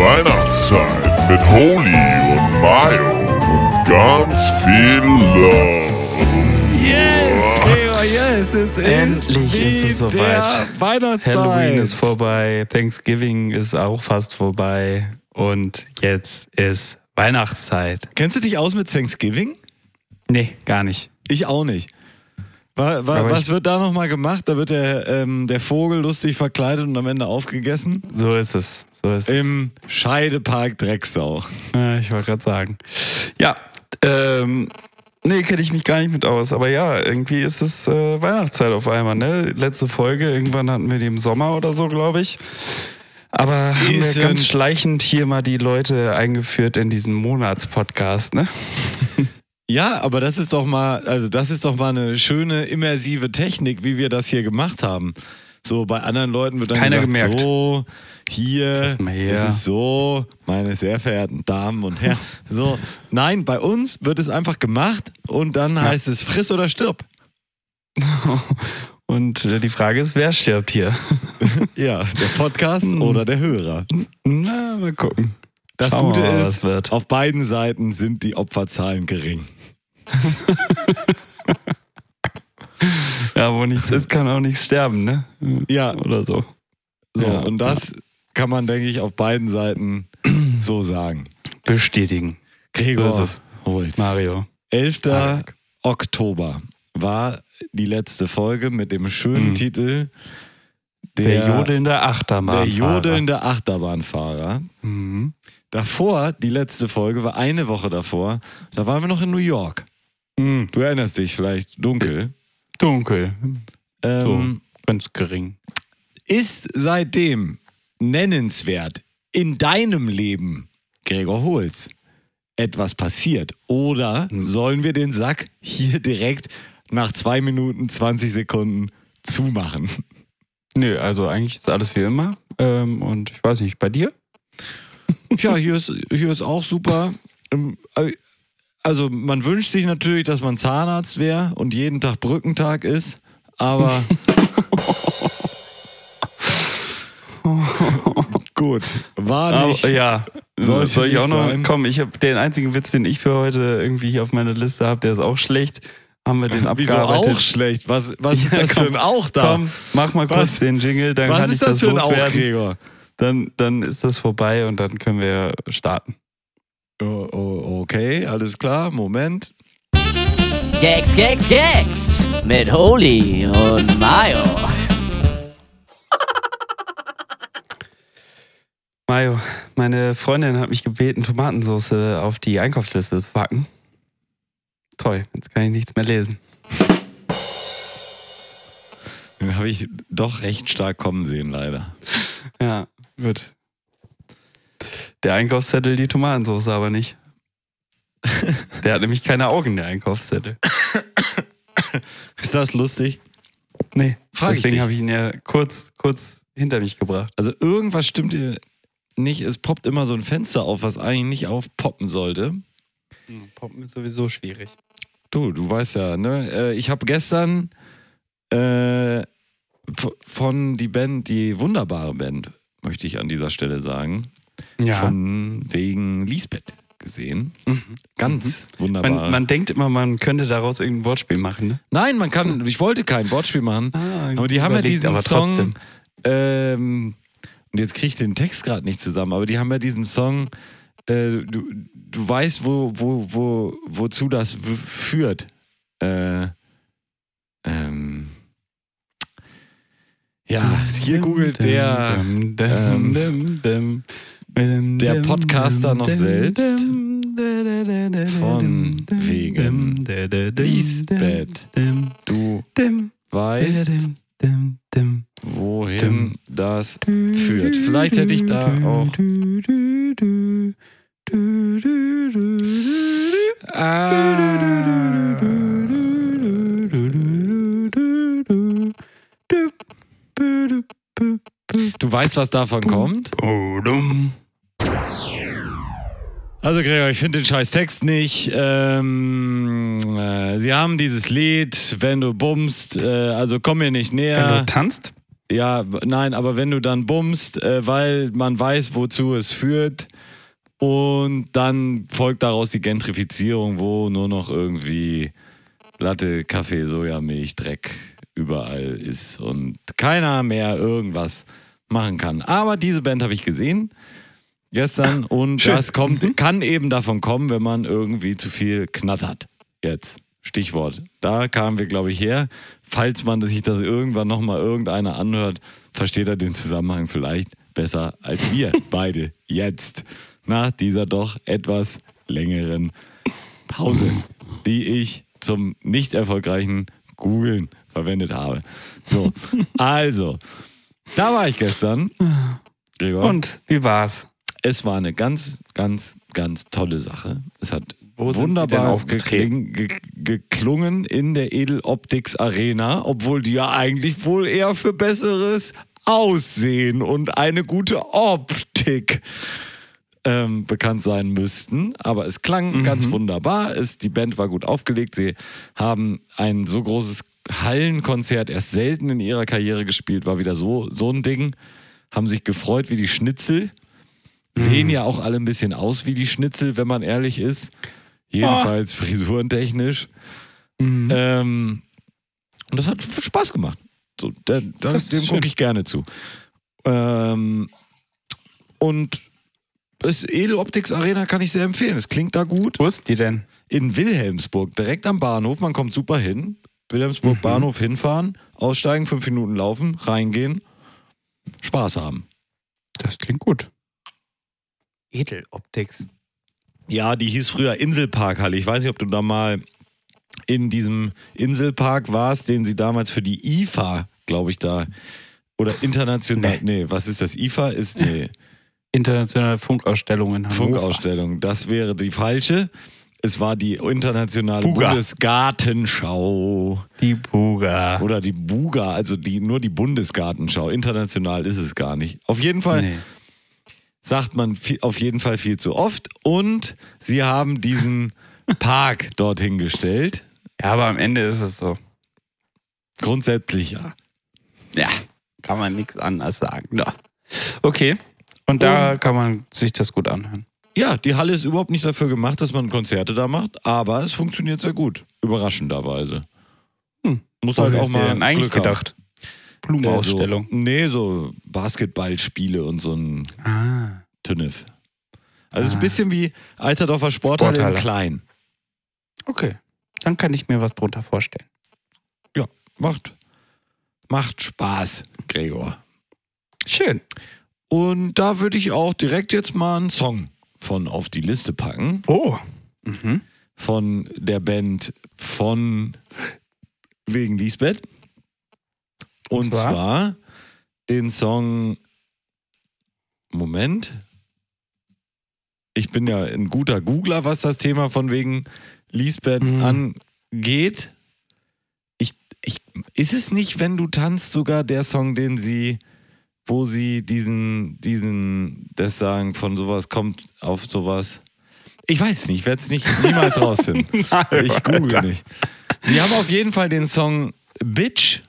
Weihnachtszeit mit Holy und Mayo und ganz viel Love. Yes, Gregor, yes, es Endlich ist es wieder soweit. Weihnachtszeit. Halloween ist vorbei, Thanksgiving ist auch fast vorbei und jetzt ist Weihnachtszeit. Kennst du dich aus mit Thanksgiving? Nee, gar nicht. Ich auch nicht. Wa- wa- Aber was ich- wird da nochmal gemacht? Da wird der, ähm, der Vogel lustig verkleidet und am Ende aufgegessen. So ist es. So ist es. Im Scheidepark Drecksau. Ja, ich wollte gerade sagen. Ja, ähm, nee, kenne ich mich gar nicht mit aus. Aber ja, irgendwie ist es äh, Weihnachtszeit auf einmal, ne? Letzte Folge, irgendwann hatten wir die im Sommer oder so, glaube ich. Aber haben wir ganz schleichend hier mal die Leute eingeführt in diesen Monatspodcast, ne? Ja, aber das ist doch mal, also das ist doch mal eine schöne immersive Technik, wie wir das hier gemacht haben. So bei anderen Leuten wird dann Keiner gesagt, gemerkt. so hier, Das ist mal her. es ist so, meine sehr verehrten Damen und Herren. So, nein, bei uns wird es einfach gemacht und dann heißt es friss oder stirb. Und äh, die Frage ist, wer stirbt hier? Ja, der Podcast Hm. oder der Hörer. Na, mal gucken. Das Schauen Gute mal, ist, wird. auf beiden Seiten sind die Opferzahlen gering. Ja, wo nichts ist, kann auch nichts sterben, ne? Ja, Oder so. so, Ja, und das kann man, denke ich, auf beiden Seiten so sagen. Bestätigen. Gregor So. Holz. Mario. 11. Marek. Oktober war die letzte Folge mit dem schönen Mhm. Titel Der, jodelnde Achterbahn. der jodelnde Achterbahnfahrer. Mhm. Davor, die letzte Folge war eine Woche davor, da waren wir noch in New York. Mhm. Du erinnerst dich vielleicht dunkel. Dunkel. Ähm, Ganz gering. Ist seitdem nennenswert in deinem Leben, Gregor Holz, etwas passiert? Oder Hm. sollen wir den Sack hier direkt nach zwei Minuten 20 Sekunden zumachen? Nö, also eigentlich ist alles wie immer. Ähm, und ich weiß nicht, bei dir? Ja, hier ist, hier ist auch super. Also man wünscht sich natürlich, dass man Zahnarzt wäre und jeden Tag Brückentag ist, aber gut, war nicht. Aber, ja. Sollte Soll ich auch noch? sein. Komm, ich habe den einzigen Witz, den ich für heute irgendwie hier auf meiner Liste habe, der ist auch schlecht. Haben wir den Wieso abgearbeitet. auch schlecht? Was, was ist Ja, das komm, für ein Auch da? Komm, mach mal Was? kurz den Jingle, dann was kann ich ist das das für ein Auch, loswerden. Gregor? Dann, dann ist das vorbei und dann können wir starten. Oh, oh, okay, alles klar, Moment. Gags, Gags, Gags mit Holy und Mayo. Mario, meine Freundin hat mich gebeten, Tomatensauce auf die Einkaufsliste zu packen. Toll, jetzt kann ich nichts mehr lesen. Den habe ich doch recht stark kommen sehen, leider. Ja, gut. Der Einkaufszettel, die Tomatensauce aber nicht. Der hat nämlich keine Augen, der Einkaufszettel. Ist das lustig? Nee, Frag deswegen habe ich ihn ja kurz, kurz hinter mich gebracht. Also irgendwas stimmt hier nicht. Es poppt immer so ein Fenster auf, was eigentlich nicht aufpoppen sollte. Poppen ist sowieso schwierig. Du, du weißt ja, ne? Äh, Ich habe gestern äh, von die Band, die wunderbare Band, möchte ich an dieser Stelle sagen, Ja. von wegen Lisbeth gesehen. Mhm. Ganz wunderbar. Man, man denkt immer, man könnte daraus irgendein Wortspiel machen, ne? Nein, man kann, ich wollte kein Wortspiel machen, Ah, aber die haben ja diesen Song, ähm, und jetzt kriege ich den Text gerade nicht zusammen, aber die haben ja diesen Song, äh, du, du weißt, wo, wo, wo, wozu das führt. Äh, ähm, ja, hier googelt der, ähm, der Podcaster noch selbst von wegen Lisbeth. Du weißt, wohin das führt. Vielleicht hätte ich da auch. Ah, du weißt, was davon kommt? Also Gregor, ich finde den scheiß Text nicht. Ähm, äh, sie haben dieses Lied, wenn du bummst, äh, also komm mir nicht Wenn näher. du tanzt? Ja, nein, aber wenn du dann bummst, äh, weil man weiß, wozu es führt, und dann folgt daraus die Gentrifizierung, wo nur noch irgendwie Latte, Kaffee, Sojamilch, Dreck überall ist und keiner mehr irgendwas machen kann. Aber diese Band habe ich gesehen gestern und Schön. das kommt, kann eben davon kommen, wenn man irgendwie zu viel knattert. Jetzt. Stichwort. Da kamen wir, glaube ich, her. Falls man sich das irgendwann nochmal irgendeiner anhört, versteht er den Zusammenhang vielleicht besser als wir beide jetzt. Nach dieser doch etwas längeren Pause, die ich zum nicht erfolgreichen Googlen verwendet habe. So, also, da war ich gestern. Gregor. Und wie war's? Es war eine ganz, ganz, ganz tolle Sache. Es hat Wo wunderbar gekling, ge, geklungen in der Edeloptics Arena, obwohl die ja eigentlich wohl eher für besseres Aussehen und eine gute Optik ähm, bekannt sein müssten. Aber es klang ganz wunderbar. Es, die Band war gut aufgelegt. Sie haben ein so großes Hallenkonzert erst selten in ihrer Karriere gespielt. War wieder so, so ein Ding. Haben sich gefreut wie die Schnitzel. Sehen ja auch alle ein bisschen aus wie die Schnitzel, wenn man ehrlich ist. Jedenfalls frisurentechnisch. Ähm, und das hat Spaß gemacht. So, da, da, dem gucke ich gerne zu. Ähm, und das Edeloptics Arena kann ich sehr empfehlen. Es klingt da gut. Wo ist die denn? In Wilhelmsburg, direkt am Bahnhof. Man kommt super hin. Wilhelmsburg Mhm. Bahnhof hinfahren, aussteigen, fünf Minuten laufen, reingehen, Spaß haben. Das klingt gut. Edeloptics. Ja, die hieß früher Inselparkhalle. Ich weiß nicht, ob du da mal in diesem Inselpark warst, den sie damals für die IFA, glaube ich, da oder international. Nee. was ist das? IFA ist nee, Internationale Funkausstellung in Hannover. Funkausstellung. Das wäre die falsche. Es war die internationale Buga. Bundesgartenschau Die Buga. oder die Buga, also die nur die Bundesgartenschau. International ist es gar nicht. Auf jeden Fall Nee. Sagt man viel, auf jeden Fall viel zu oft. Und sie haben diesen Park dorthin gestellt. Ja, aber am Ende ist es so. Grundsätzlich ja. Ja, kann man nichts anderes sagen. Ja. Okay. Und da kann man sich das gut anhören. Ja, die Halle ist überhaupt nicht dafür gemacht, dass man Konzerte da macht, aber es funktioniert sehr gut. Überraschenderweise. Hm. Muss halt auch mal eigentlich Glück haben. Blumenausstellung. Äh, so, nee, so Basketballspiele und so ein Ah. Tünnef. Also es ist Ah. ein bisschen wie Alterdorfer Sporthalle, in Sporthalle. klein. Okay. Dann kann ich mir was drunter vorstellen. Ja, macht, macht Spaß, Gregor. Schön. Und da würde ich auch direkt jetzt mal einen Song von auf die Liste packen. Oh. Mhm. Von der Band von wegen Lisbeth. Und, Und zwar? zwar? den Song Moment. Ich bin ja ein guter Googler, was das Thema von wegen Lisbeth Mhm. angeht. Ich, ich, ist es nicht, wenn du tanzt, sogar der Song, den sie, wo sie diesen, diesen, das sagen, von sowas kommt auf sowas? Ich weiß nicht, ich werde es nicht niemals rausfinden. Ich google nicht. Sie haben auf jeden Fall den Song Bitch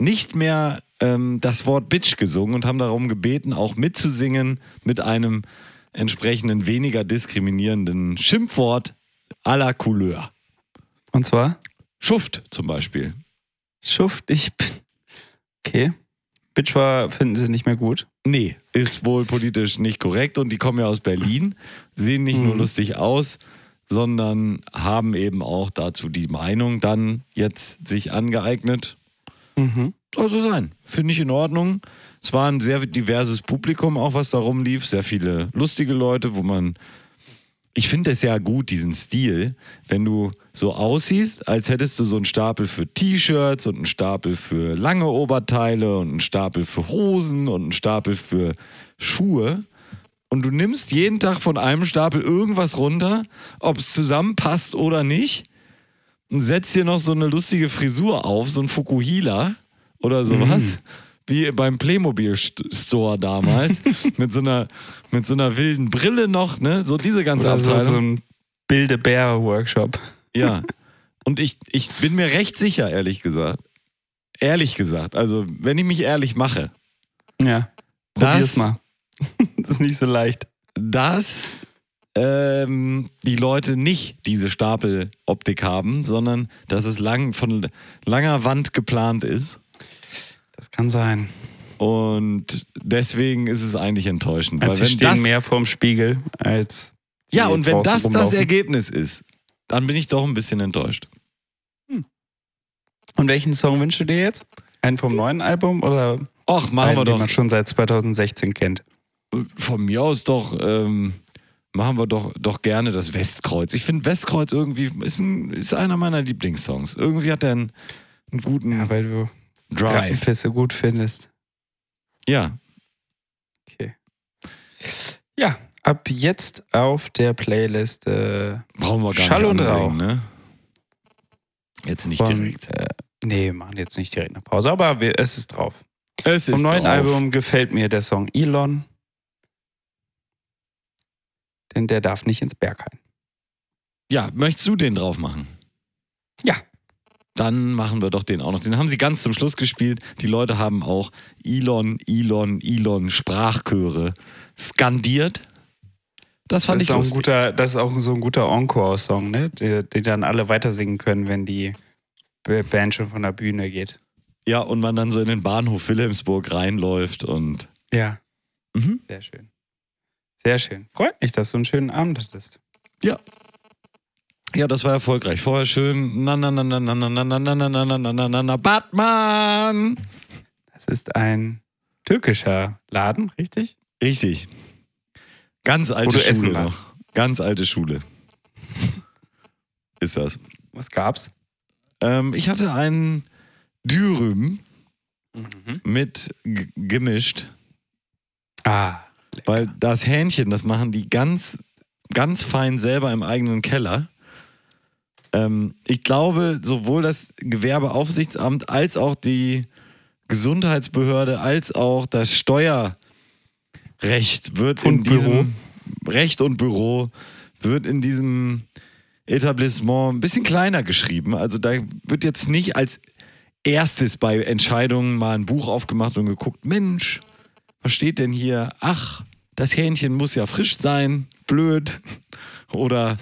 nicht mehr ähm, das Wort Bitch gesungen und haben darum gebeten, auch mitzusingen mit einem entsprechenden weniger diskriminierenden Schimpfwort à la Couleur. Und zwar? Schuft zum Beispiel. Schuft, ich bin. Okay. Bitch war, finden sie nicht mehr gut. Nee, ist wohl politisch nicht korrekt und die kommen ja aus Berlin, sehen nicht nur Mhm. lustig aus, sondern haben eben auch dazu die Meinung dann jetzt sich angeeignet. Mhm. Soll so sein. Finde ich in Ordnung. Es war ein sehr diverses Publikum, auch was da rumlief. Sehr viele lustige Leute, wo man. Ich finde es ja gut, diesen Stil, wenn du so aussiehst, als hättest du so einen Stapel für T-Shirts und einen Stapel für lange Oberteile und einen Stapel für Hosen und einen Stapel für Schuhe. Und du nimmst jeden Tag von einem Stapel irgendwas runter, ob es zusammenpasst oder nicht und setzt dir noch so eine lustige Frisur auf, so ein Fukuhila oder sowas. Wie beim Playmobil-Store damals. mit, so einer, mit so einer wilden Brille noch, ne? So diese ganze Oder so, Abteilung. so ein Bilde-Bär-Workshop. Ja. Und ich, ich bin mir recht sicher, ehrlich gesagt, ehrlich gesagt, also wenn ich mich ehrlich mache, Ja. Das- Probier's mal. das ist nicht so leicht. dass ähm, die Leute nicht diese Stapeloptik haben, sondern dass es lang, von langer Wand geplant ist. Das kann sein. Und deswegen ist es eigentlich enttäuschend. Also weil sie wenn stehen das, mehr vorm Spiegel als. ja, und wenn das das rumlaufen. Ergebnis ist, dann bin ich doch ein bisschen enttäuscht. Und welchen Song wünschst du dir jetzt? Einen vom neuen Album oder Och, machen einen, wir den doch man schon seit 2016 kennt? von mir aus doch, ähm, machen wir doch, doch gerne das Westkreuz. Ich finde Westkreuz irgendwie ist, ein, ist einer meiner Lieblingssongs. Irgendwie hat er einen, einen guten Ja, weil du Drive. Rattenpisse gut findest. Ja, Okay. Ja, ab jetzt auf der Playlist äh, brauchen wir gar Schall nicht und Rauch. ne? Jetzt nicht von. direkt. Äh, nee, wir machen jetzt nicht direkt eine Pause, aber wir, es ist drauf. Es Vom ist neuen drauf. Album gefällt mir der Song Elon. Denn der darf nicht ins Berghain. Ja, möchtest du den drauf machen? Ja. Dann machen wir doch den auch noch. Den haben sie ganz zum Schluss gespielt. Die Leute haben auch Elon, Elon, Elon Sprachchöre skandiert. Das fand das, ich ist auch ein guter, das ist auch so ein guter Encore-Song, ne? Den, den dann alle weitersingen können, wenn die Band schon von der Bühne geht. Ja, und man dann so in den Bahnhof Wilhelmsburg reinläuft und Ja. Mhm. Sehr schön. Sehr schön. Freut mich, dass du einen schönen Abend hattest. ja, das war erfolgreich. Vorher schön na na na na na na na na na na na na na na na Batman. Das ist ein türkischer Laden, richtig? Richtig. Ganz alte Schule noch. Ganz alte Schule. Ist das. Was gab's? Ähm, ich hatte einen Dürüm Mhm. mit gemischt, Ah. Weil das Hähnchen, das machen die ganz, ganz fein selber im eigenen Keller. Ähm, ich glaube, sowohl das Gewerbeaufsichtsamt als auch die Gesundheitsbehörde als auch das Steuerrecht wird in Und Büro. diesem Recht und Büro wird in diesem Etablissement ein bisschen kleiner geschrieben. Also da wird jetzt nicht als erstes bei Entscheidungen mal ein Buch aufgemacht und geguckt, Mensch, was steht denn hier? Ach, das Hähnchen muss ja frisch sein, blöd. Oder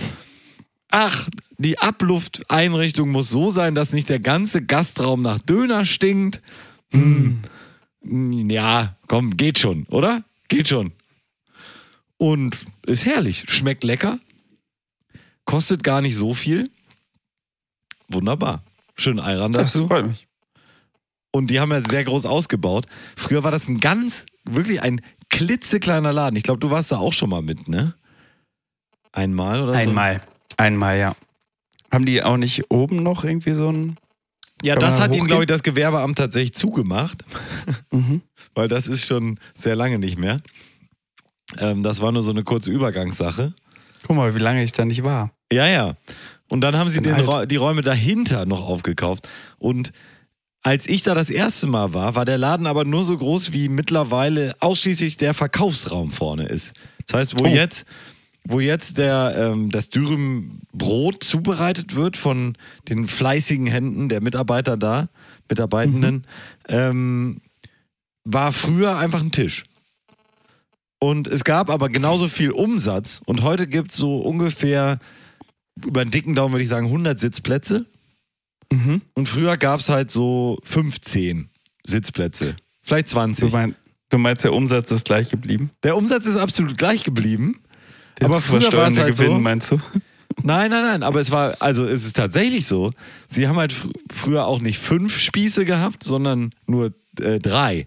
ach, die Ablufteinrichtung muss so sein, dass nicht der ganze Gastraum nach Döner stinkt. Hm. Ja, komm, geht schon, oder? Geht schon. Und ist herrlich, schmeckt lecker, kostet gar nicht so viel. Wunderbar. Schön Das dazu. freut mich. Und die haben ja sehr groß ausgebaut. Früher war das ein ganz, wirklich ein klitzekleiner Laden. Ich glaube, du warst da auch schon mal mit, ne? Einmal oder so? Einmal. Einmal, ja. Haben die auch nicht oben noch irgendwie so ein. Ja, das hat ihnen, glaube ich, das Gewerbeamt tatsächlich zugemacht, Mhm. weil das ist schon sehr lange nicht mehr. Ähm, das war nur so eine kurze Übergangssache. Guck mal, wie lange ich da nicht war. Ja, ja. Und dann haben sie den die Räume dahinter noch aufgekauft. Und als ich da das erste Mal war, war der Laden aber nur so groß, wie mittlerweile ausschließlich der Verkaufsraum vorne ist. Das heißt, wo Oh. jetzt, wo jetzt der, ähm, das Dürüm-Brot zubereitet wird von den fleißigen Händen der Mitarbeiter da, Mitarbeitenden, ähm, war früher einfach ein Tisch. Und es gab aber genauso viel Umsatz und heute gibt es so ungefähr, über den dicken Daumen würde ich sagen, 100 Sitzplätze. Mhm. Und früher gab es halt so 15 Sitzplätze. Vielleicht Du, 20. mein, du meinst, der Umsatz ist gleich geblieben? Der Umsatz ist absolut gleich geblieben. Der Aber früher war es versteuernde halt Gewinn, so. meinst du? Nein, nein, nein, aber es war, also es ist tatsächlich so. Sie haben halt fr früher auch nicht fünf Spieße gehabt, sondern nur äh, drei.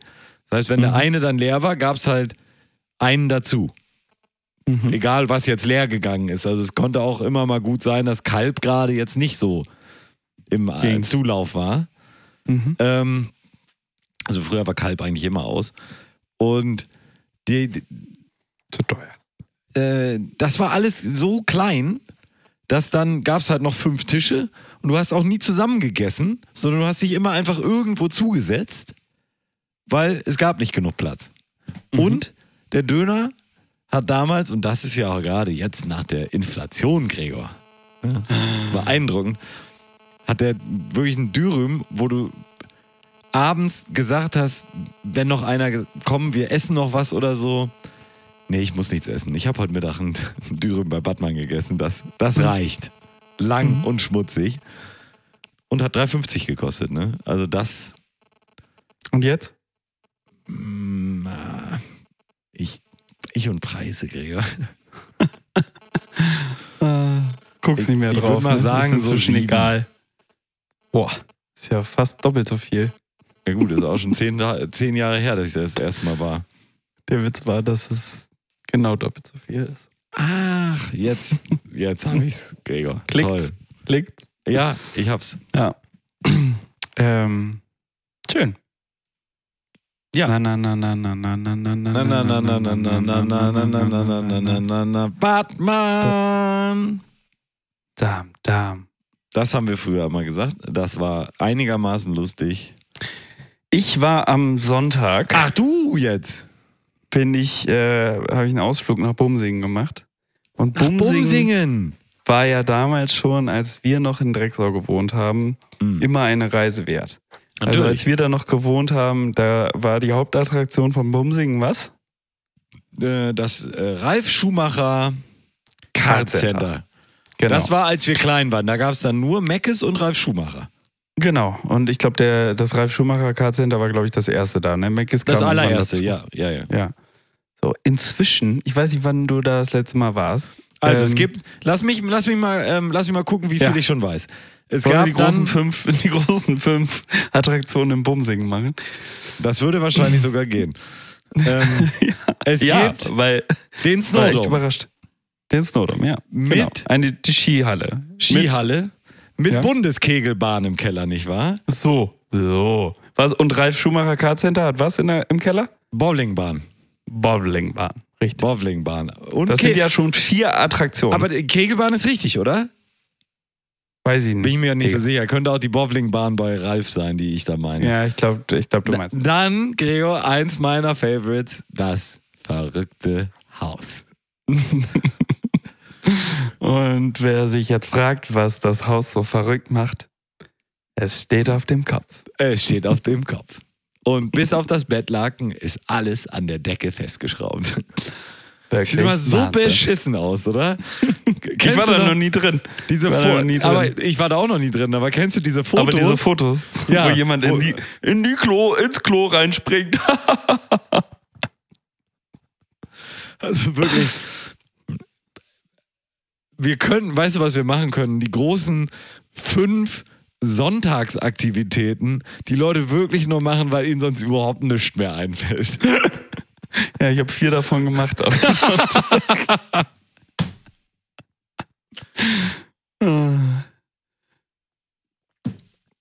Das heißt, wenn der eine dann leer war, gab es halt einen dazu. Mhm. Egal, was jetzt leer gegangen ist. Also es konnte auch immer mal gut sein, dass Kalb gerade jetzt nicht so im äh, Ging. Zulauf war. Mhm. Ähm, also früher war Kalb eigentlich immer aus. Und die, die, Zu teuer. äh, das war alles so klein, dass dann gab es halt noch fünf Tische und du hast auch nie zusammen gegessen, sondern du hast dich immer einfach irgendwo zugesetzt, weil es gab nicht genug Platz. Und der Döner hat damals, und das ist ja auch gerade jetzt nach der Inflation, Gregor, ja, beeindruckend, hat der wirklich einen Dürüm, wo du abends gesagt hast, wenn noch einer, ge- komm, wir essen noch was oder so. Nee, ich muss nichts essen. Ich habe heute Mittag ein Dürüm bei Badmann gegessen. Das, das reicht. Lang und schmutzig. Und hat 3,50 gekostet, ne? Also das, Und jetzt? mm, ich, ich und Preise, Gregor. Äh, guck's Ich- nicht mehr ich drauf. würd mal ne? sagen, ist so egal. Boah, ist ja fast doppelt so viel. Ja gut, ist auch schon zehn, zehn Jahre her, dass ich das erste Mal war. Der Witz war, dass es genau doppelt so viel ist. Ach, jetzt, jetzt habe ich's, Gregor. Klickt's? Toll. Klickt? Ja, ich hab's. Ja. ähm, schön. Ja. Na, na, na, na, na, na, na, na, Na, na, na, na, na, na, na, na, na, na, na, na, na, na, na, na, Batman. Dam, dam. Das haben wir früher mal gesagt. Das war einigermaßen lustig. Ich war am Sonntag, Ach du jetzt. bin ich, äh, habe ich einen Ausflug nach Bumsingen gemacht. Und Bumsingen, Bumsingen. war ja damals schon, als wir noch in Drecksau gewohnt haben, Mhm. immer eine Reise wert. Also Natürlich. als wir da noch gewohnt haben, da war die Hauptattraktion von Bumsingen was? Äh, Das äh, Ralf Schumacher Card Center. Genau. Das war, als wir klein waren. Da gab es dann nur Meckes und Ralf Schumacher. genau. Und ich glaube, das Ralf Schumacher Card Center war, glaube ich, das erste da. Ne? Ist Das allererste, ja, ja, ja. Ja. So, inzwischen, ich weiß nicht, wann du da das letzte Mal warst. Also Ähm, es gibt, lass mich, lass mich mal, ähm, lass mich mal gucken, wie viel Ja. ich schon weiß. Es Sollen gab die großen, dann, fünf, die großen fünf Attraktionen im Bumsingen machen? das würde wahrscheinlich sogar gehen. Ähm, Es ja, gibt weil den war echt Snowdome, überrascht. Den Snowdome, ja. Mit- genau. Eine, die Skihalle. Skihalle, mit Ja. Bundeskegelbahn im Keller, nicht wahr? Mit, so, so. Was, und Ralf Schumacher Card Center hat was in der, im Keller? Bowlingbahn, Bowlingbahn. Richtig. Bowlingbahn. Und Das Ke sind ja schon vier Attraktionen. aber die Kegelbahn ist richtig, oder? weiß ich nicht. Bin ich mir nicht so Digga. sicher. Könnte auch die Bowlingbahn bei Ralf sein, die ich da meine. Ja, ich glaube, ich glaub, du meinst. Dann, Gregor, eins meiner Favorites, das verrückte Haus. Und wer sich jetzt fragt, was das Haus so verrückt macht, es steht auf dem Kopf. Es steht auf dem Kopf. Und bis auf das Bettlaken ist alles an der Decke festgeschraubt. Wirklich Sieht immer so Wahnsinn. beschissen aus, oder? Ich war da noch nie drin. Diese war da Fo- noch nie drin. aber ich war da auch noch nie drin, aber kennst du diese Fotos? Aber diese Fotos, Ja, wo jemand in die, in die Klo, ins Klo reinspringt. Also wirklich. Wir können, weißt du, was wir machen können? Die großen fünf Sonntagsaktivitäten, die Leute wirklich nur machen, weil ihnen sonst überhaupt nichts mehr einfällt. ja, ich habe vier davon gemacht.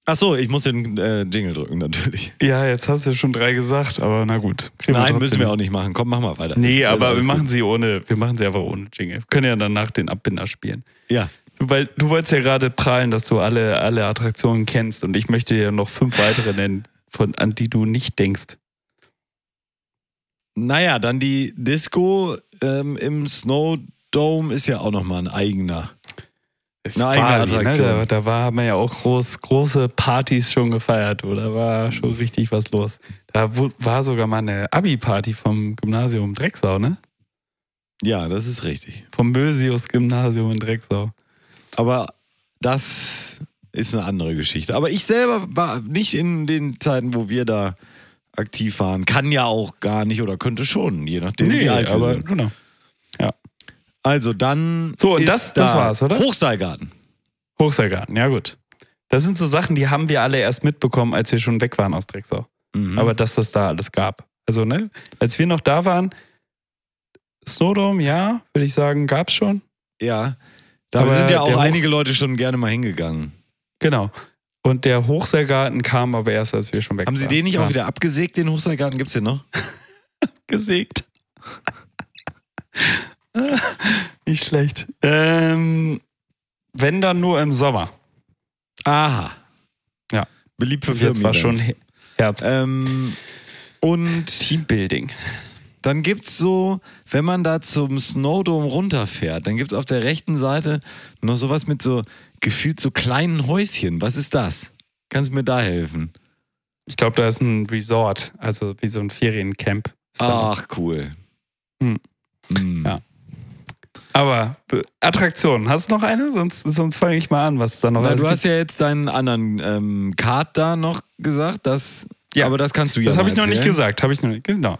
Aber Achso, ich muss den äh, Jingle drücken, natürlich. ja, jetzt hast du schon drei gesagt, aber na gut. Nein, trotzdem müssen wir auch nicht machen. Komm, mach mal weiter. Nee, Ist- aber wir machen gut. sie ohne, wir machen sie einfach ohne Jingle. Wir können ja danach den Abbinder spielen. Ja. Weil du wolltest ja gerade prahlen, dass du alle, alle Attraktionen kennst und ich möchte dir noch fünf weitere nennen, von, an die du nicht denkst. Naja, dann die Disco ähm, im Snowdome ist ja auch nochmal ein eigener. Es Eine Attraktion. Ne? Da, da war, haben wir ja auch groß, große Partys schon gefeiert, da war schon richtig was los. Da wo- war sogar mal eine Abi-Party vom Gymnasium Drecksau, ne? Ja, das ist richtig. Vom Mösius Gymnasium in Drecksau. Aber das ist eine andere Geschichte. Aber ich selber war nicht in den Zeiten, wo wir da aktiv waren. Kann ja auch gar nicht oder könnte schon, je nachdem, wie alt wir aber sind. genau. Also dann So, und ist das- das da war's, oder? Hochseilgarten. Hochseilgarten, ja gut. Das sind so Sachen, die haben wir alle erst mitbekommen, als wir schon weg waren aus Drecksau. Mhm. Aber dass das da alles gab. Also, ne, als wir noch da waren, Snowdome, ja, würde ich sagen, gab's schon. ja, da Aber sind ja auch Hoch- einige Leute schon gerne mal hingegangen. Genau. Und der Hochseilgarten kam aber erst, als wir schon weg Haben waren. Sie den nicht ja. auch wieder abgesägt, den Hochseilgarten? Gibt's den noch? gesägt? nicht schlecht. Ähm, wenn dann nur im Sommer. Aha. Ja. Beliebt für Und jetzt war Firmen. schon He- Herbst. Ähm, und Teambuilding. dann gibt's so, wenn man da zum Snowdome runterfährt, dann gibt's auf der rechten Seite noch sowas mit so gefühlt so kleinen Häuschen. Was ist das? Kannst du mir da helfen? Ich glaube, da ist ein Resort, also wie so ein Feriencamp. Ach, cool. Hm. Hm. Ja. Aber Be- Attraktion, hast du noch eine? Sonst, sonst fange ich mal an, was da noch Na, alles du gibt. hast ja jetzt deinen anderen ähm, Card da noch gesagt, das, Ja. aber das kannst du ja Das habe ich noch nicht gesagt, habe ich noch nicht. Genau.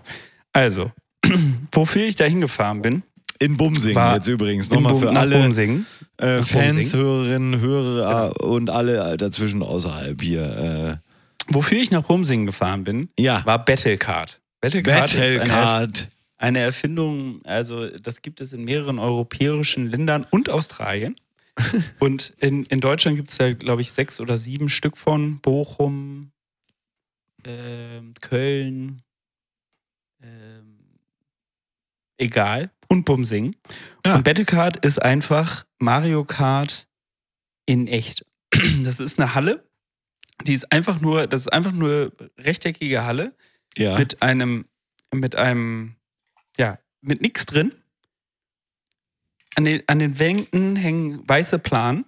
Also, wofür ich da hingefahren bin, In Bumsingen jetzt übrigens. Nochmal für alle Bumsingen. äh, Fans, Bumsingen. Hörerinnen, Hörer äh, und alle dazwischen außerhalb hier. Wofür ich nach Bumsingen gefahren bin, Äh, ja, war Battlecard. Battlecard Battlecard. Eine Erfindung, also das gibt es in mehreren europäischen Ländern und Australien. und in, in Deutschland gibt es da, glaube ich, sechs oder sieben Stück von. Bochum, ähm, Köln, ähm, egal. Und Bumsingen. Ja. Und Battlecard ist einfach Mario Kart in echt. Das ist eine Halle, die ist einfach nur, das ist einfach nur rechteckige Halle Ja. mit einem, mit einem, ja, mit nichts drin. An den, an den Wänden hängen weiße Planen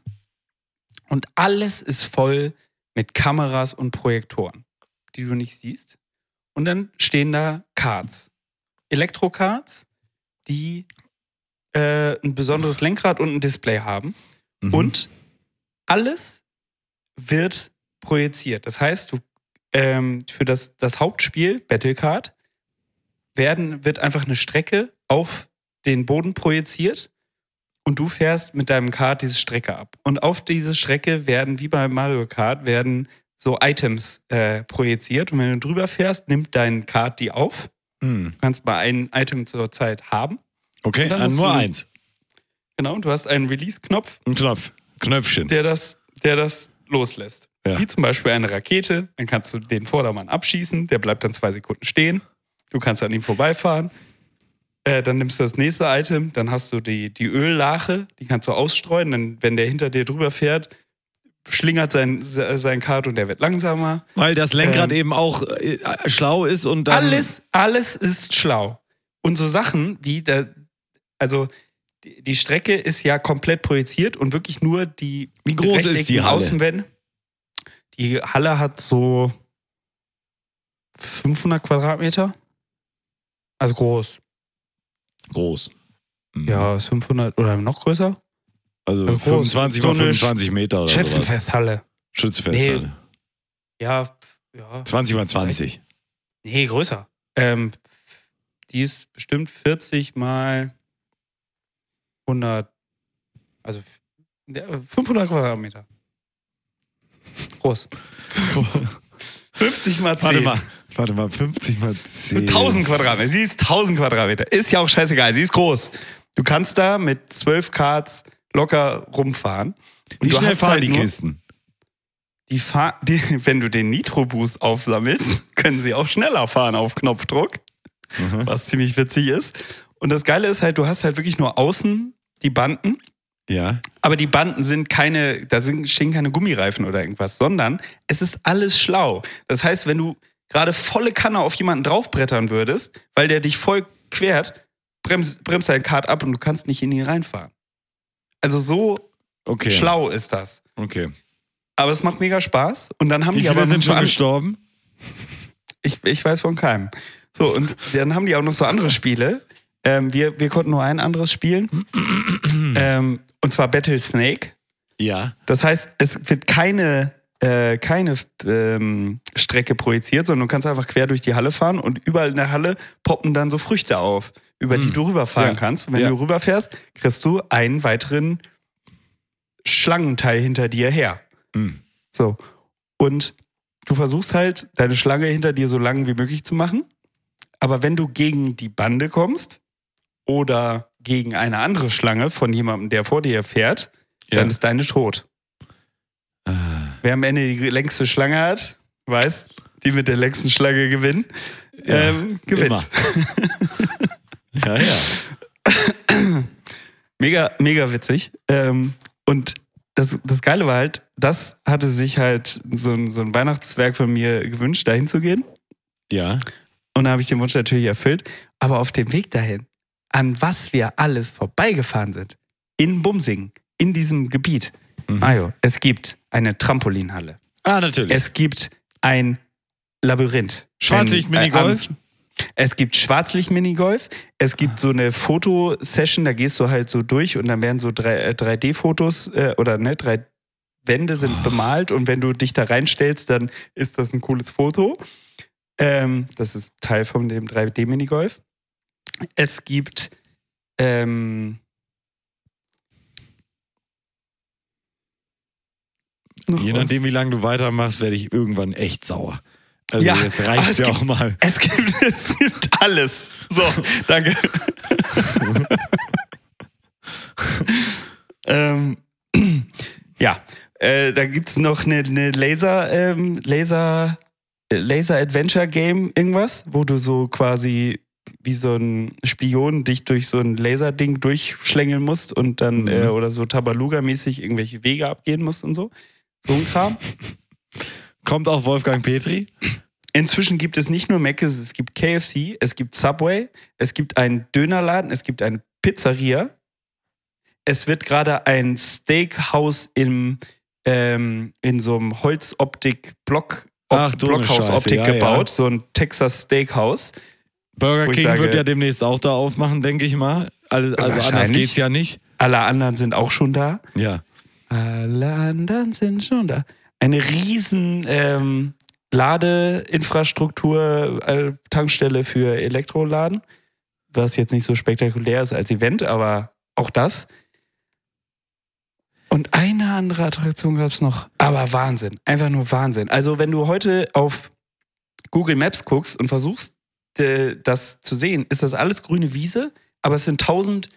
und alles ist voll mit Kameras und Projektoren, die du nicht siehst. Und dann stehen da Karts. Elektrokarts, die äh, ein besonderes Lenkrad und ein Display haben. Mhm. Und alles wird projiziert. Das heißt, du ähm, für das, das Hauptspiel, Battlecard, werden, wird einfach eine Strecke auf den Boden projiziert und du fährst mit deinem Kart diese Strecke ab. Und auf diese Strecke werden, wie bei Mario Kart, werden so Items äh, projiziert. Und wenn du drüber fährst, nimmt dein Kart die auf. Hm. Du kannst mal ein Item zur Zeit haben. Okay, dann äh, nur eins. Genau, und du hast einen Release-Knopf, Ein Knopf. Knöpfchen. der das, der das loslässt. Ja. Wie zum Beispiel eine Rakete, dann kannst du den Vordermann abschießen, der bleibt dann zwei Sekunden stehen. Du kannst an ihm vorbeifahren. Äh, dann nimmst du das nächste Item, dann hast du die, die Öllache, die kannst du ausstreuen. Dann, wenn der hinter dir drüber fährt, schlingert sein, sein Kart und der wird langsamer. Weil das Lenkrad Ähm, eben auch äh, schlau ist und dann. Alles, alles ist schlau. Und so Sachen wie, der, also die, die Strecke ist ja komplett projiziert und wirklich nur die Wie groß ist die Halle? Außenwände. Die Halle hat so 500 Quadratmeter. Also groß. Groß. Mhm. Ja, ist 500 oder noch größer. Also groß. 25 So mal eine 25 Meter oder sowas. Schätzenfesthalle. Schützefesthalle. Ja, ja. 20 mal 20. Nee, größer. Ähm, die ist bestimmt 40 mal 100, also ja, 500 Quadratmeter. Groß. 50 mal 10. Warte mal. Warte mal, 50 mal 10. 1000 Quadratmeter. Sie ist 1000 Quadratmeter. Ist ja auch scheißegal. Sie ist groß. Du kannst da mit 12 Karts locker rumfahren. Und Wie du schnell hast fahren halt die Kisten? Die, fahr die wenn du den Nitro-Boost aufsammelst, können sie auch schneller fahren auf Knopfdruck, Mhm. was ziemlich witzig ist. Und das Geile ist halt, du hast halt wirklich nur außen die Banden, Ja. aber die Banden sind keine, da sind, stehen keine Gummireifen oder irgendwas, sondern es ist alles schlau. Das heißt, wenn du gerade volle Kanne auf jemanden draufbrettern würdest, weil der dich voll quert, bremst, bremst dein Kart ab und du kannst nicht in ihn reinfahren. Also so Okay. schlau ist das. Okay. Aber es macht mega Spaß. Und dann haben Wie die viele aber sind schon gestorben? Ich, ich weiß von keinem. So, und dann haben die auch noch so andere Spiele. Ähm, wir, wir konnten nur ein anderes spielen. ähm, und zwar Battle Snake. Ja. Das heißt, es wird keine, äh, keine ähm, Strecke projiziert, sondern du kannst einfach quer durch die Halle fahren und überall in der Halle poppen dann so Früchte auf, über die du rüberfahren Ja. kannst. Und wenn Ja. du rüberfährst, kriegst du einen weiteren Schlangenteil hinter dir her. Hm. So. Und du versuchst halt, deine Schlange hinter dir so lang wie möglich zu machen. Aber wenn du gegen die Bande kommst oder gegen eine andere Schlange von jemandem, der vor dir fährt, Ja. dann ist deine tot. Wer am Ende die längste Schlange hat, weiß, die mit der längsten Schlange gewinnt, Ja, ähm, gewinnt. Ja, ja. Mega, mega witzig. Ähm, und das, das Geile war halt, das hatte sich halt so ein, so ein Weihnachtswerk von mir gewünscht, dahin zu gehen. Ja. Und da habe ich den Wunsch natürlich erfüllt. Aber auf dem Weg dahin, an was wir alles vorbeigefahren sind, in Bumsingen, in diesem Gebiet, Mhm. Mario, es gibt eine Trampolinhalle. Ah, natürlich. Es gibt ein Labyrinth. Schwarzlicht-Minigolf? Äh, es gibt Schwarzlicht-Minigolf, es gibt so eine Fotosession, da gehst du halt so durch und dann werden so drei- äh, 3D-Fotos äh, oder ne, drei Wände sind bemalt und wenn du dich da reinstellst, dann ist das ein cooles Foto. Ähm, das ist Teil von dem 3D-Minigolf. Es gibt ähm, noch Je nachdem, wie lange du weitermachst, werde ich irgendwann echt sauer. Also Ja, jetzt reicht's es ja gibt- auch mal. Es gibt, es gibt alles. So, danke. ähm, ja, äh, da gibt es noch eine, eine Laser, ähm, Laser, äh, Laser Adventure Game, irgendwas, wo du so quasi wie so ein Spion dich durch so ein Laserding durchschlängeln musst und dann, Mhm. äh, oder so Tabaluga-mäßig irgendwelche Wege abgehen musst und so. So ein Kram. Kommt auch Wolfgang Petri? Inzwischen gibt es nicht nur Mc's, es gibt KFC, es gibt Subway, es gibt einen Dönerladen, es gibt eine Pizzeria. Es wird gerade ein Steakhouse im, ähm, in so einem Holzoptik-Block Ach, Blockhausoptik ja, gebaut, ja. so ein Texas Steakhouse. Burger King sage- wird ja demnächst auch da aufmachen, denke ich mal. Also, also anders geht's ja nicht. Alle anderen sind auch schon da. Ja. Alle anderen sind schon da. Eine riesen ähm, Ladeinfrastruktur, äh, Tankstelle für Elektroladen, was jetzt nicht so spektakulär ist als Event, aber auch das. Und eine andere Attraktion gab es noch. Aber Wahnsinn. Einfach nur Wahnsinn. Also, wenn du heute auf Google Maps guckst und versuchst, äh, das zu sehen, ist das alles grüne Wiese, aber es sind tausend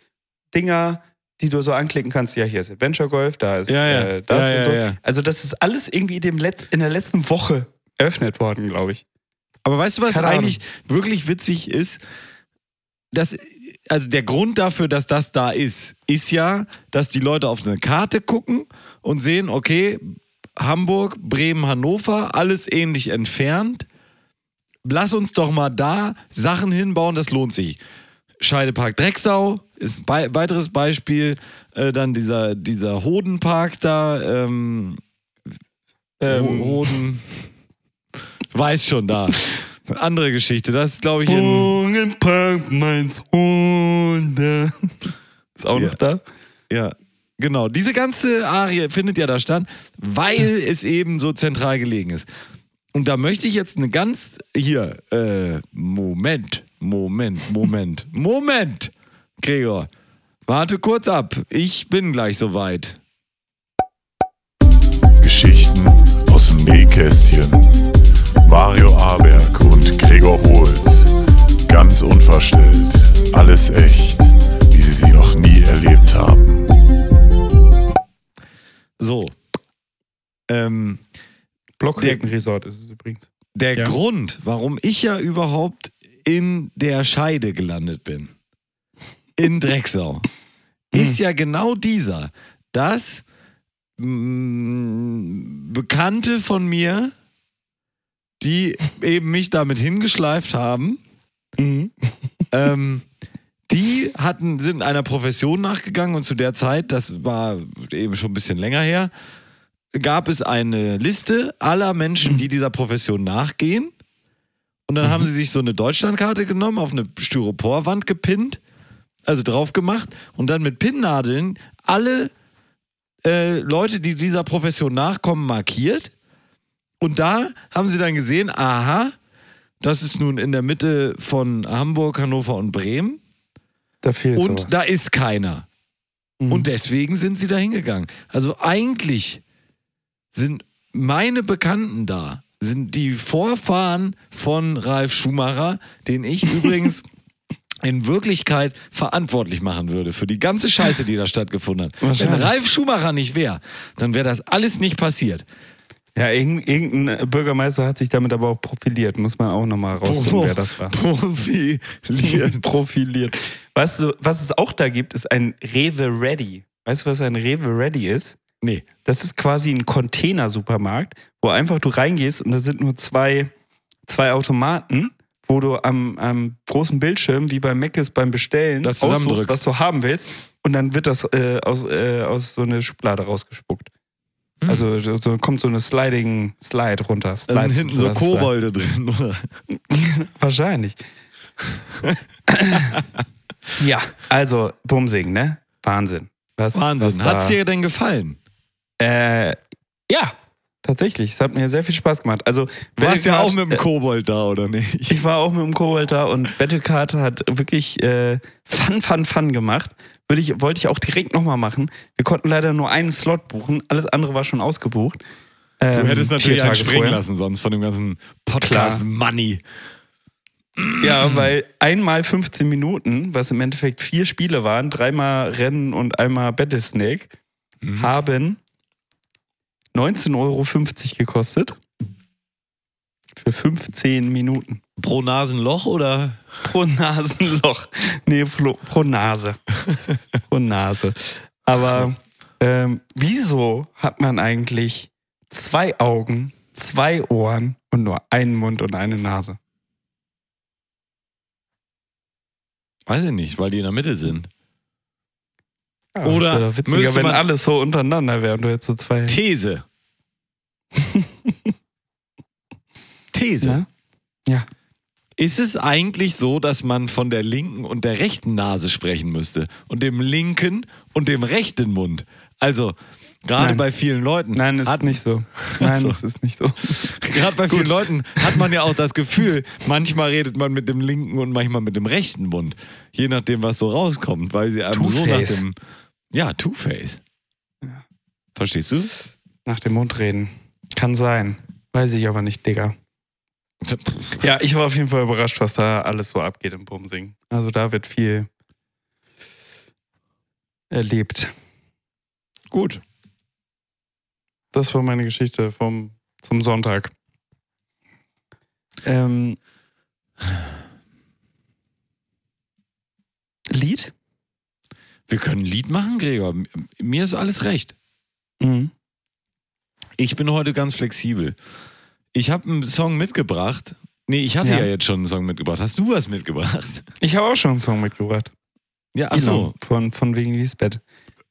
Dinger, die du so anklicken kannst. Ja, hier ist Adventure Golf, da ist Ja, ja. Äh, das Ja, und so. Also, das ist alles irgendwie dem Letz in der letzten Woche eröffnet worden, glaube ich. Aber weißt du, was Keine Ahnung. eigentlich wirklich witzig ist? Das, also der Grund dafür, dass das da ist, ist ja, dass die Leute auf eine Karte gucken und sehen, okay, Hamburg, Bremen, Hannover, alles ähnlich entfernt. Lass uns doch mal da Sachen hinbauen, das lohnt sich. Scheidepark Drecksau ist ein weiteres Beispiel. Äh, dann dieser, dieser Hodenpark da, ähm, Ähm, Hoden. Weiß schon da. Andere Geschichte. Das ist, glaube ich, in. Bogenpark Mainz Hunde. Ist auch Ja. noch da? Ja, genau. Diese ganze Arie findet ja da statt, weil es eben so zentral gelegen ist. Und da möchte ich jetzt eine ganz. Hier, äh, Moment, Moment, Moment, Moment, Gregor. Warte kurz ab. Ich bin gleich soweit. Geschichten aus dem Nähkästchen. Mario Aberg und Gregor Holz. Ganz unverstellt. Alles echt, wie sie sie noch nie erlebt haben. So. Ähm, Blockhütten-Resort ist es übrigens. Der Ja. Grund, warum ich ja überhaupt in der Scheide gelandet bin, in Drecksau, ist ja genau dieser, dass mh, Bekannte von mir, die eben mich damit hingeschleift haben, Mhm. ähm, die hatten, sind einer Profession nachgegangen und zu der Zeit, das war eben schon ein bisschen länger her, gab es eine Liste aller Menschen, die dieser Profession nachgehen. Und dann haben sie sich so eine Deutschlandkarte genommen, auf eine Styroporwand gepinnt, also drauf gemacht und dann mit Pinnnadeln alle äh, Leute, die dieser Profession nachkommen, markiert. Und da haben sie dann gesehen, aha, das ist nun in der Mitte von Hamburg, Hannover und Bremen. Da fehlt Und sowas. da ist keiner. Mhm. Und deswegen sind sie da hingegangen. Also eigentlich sind meine Bekannten da, sind die Vorfahren von Ralf Schumacher, den ich übrigens in Wirklichkeit verantwortlich machen würde für die ganze Scheiße, die da stattgefunden hat. Wenn. Ralf Schumacher nicht wäre, dann wäre das alles nicht passiert. Ja, irgend- irgendein Bürgermeister hat sich damit aber auch profiliert. Muss man auch nochmal rausfinden, wer das war. Profiliert. profiliert. Du, was es auch da gibt, ist ein Rewe Ready. Weißt du, was ein Rewe Ready ist? Nee. Das ist quasi ein Container-Supermarkt, wo einfach du reingehst und da sind nur zwei, zwei Automaten, wo du am, am großen Bildschirm, wie bei Mc's beim Bestellen, Das aussuchst, was du haben willst und dann wird das äh, aus, äh, aus so einer Schublade rausgespuckt. Also so kommt so eine Sliding Slide runter. Da sind Slides hinten so. Kobolde drin, oder? Wahrscheinlich. ja, also Bumsing, ne? Wahnsinn. Was, Was Wahnsinn. da- Hat's dir denn gefallen? Äh, ja, tatsächlich. Es hat mir sehr viel Spaß gemacht. Also, Du warst ja auch mit dem Kobold da, oder nicht? Ich war auch mit dem Kobold da und Battlecard hat wirklich äh, Fun, Fun, Fun gemacht. Würde ich, wollte ich auch direkt nochmal machen. Wir konnten leider nur einen Slot buchen, alles andere war schon ausgebucht. Ähm, Du hättest natürlich einen springen vorher. lassen, sonst von dem ganzen Podcast-Money. Ja, weil einmal 15 Minuten, was im Endeffekt vier Spiele waren, dreimal Rennen und einmal Battlesnake, Mhm. haben 19,50 Euro gekostet. Für 15 Minuten. Pro Nasenloch oder? Pro Nasenloch. Nee, pro, pro Nase. pro Nase. Aber ähm, wieso hat man eigentlich zwei Augen, zwei Ohren und nur einen Mund und eine Nase? Weiß ich nicht, weil die in der Mitte sind. Ja, Oder witziger, müsste wenn man- alles so untereinander wäre und du jetzt so zwei. These. These. Ja? Ist es eigentlich so, dass man von der linken und der rechten Nase sprechen müsste? Und dem linken und dem rechten Mund? Also, gerade bei vielen Leuten. Nein, es hat, ist nicht so. Nein, es ist nicht so. Gerade bei vielen Leuten hat man ja auch das Gefühl, manchmal redet man mit dem linken und manchmal mit dem rechten Mund. Je nachdem, was so rauskommt, weil sie einem so nach dem. Ja, Two-Face. Verstehst du? Nach dem Mund reden. Kann sein. Weiß ich aber nicht, Digga. Ja, ich war auf jeden Fall überrascht, was da alles so abgeht im Bumsing. Also da wird viel erlebt. Gut. Das war meine Geschichte vom, zum Sonntag. Ähm, Lied? Wir können ein Lied machen, Gregor. Mir ist alles recht. Mhm. Ich bin heute ganz flexibel. Ich habe einen Song mitgebracht. Nee, ich hatte ja. Ja. jetzt schon einen Song mitgebracht. Hast du was mitgebracht? Ich habe auch schon einen Song mitgebracht. Ja, ach so. Elon Von, von wegen Lisbeth.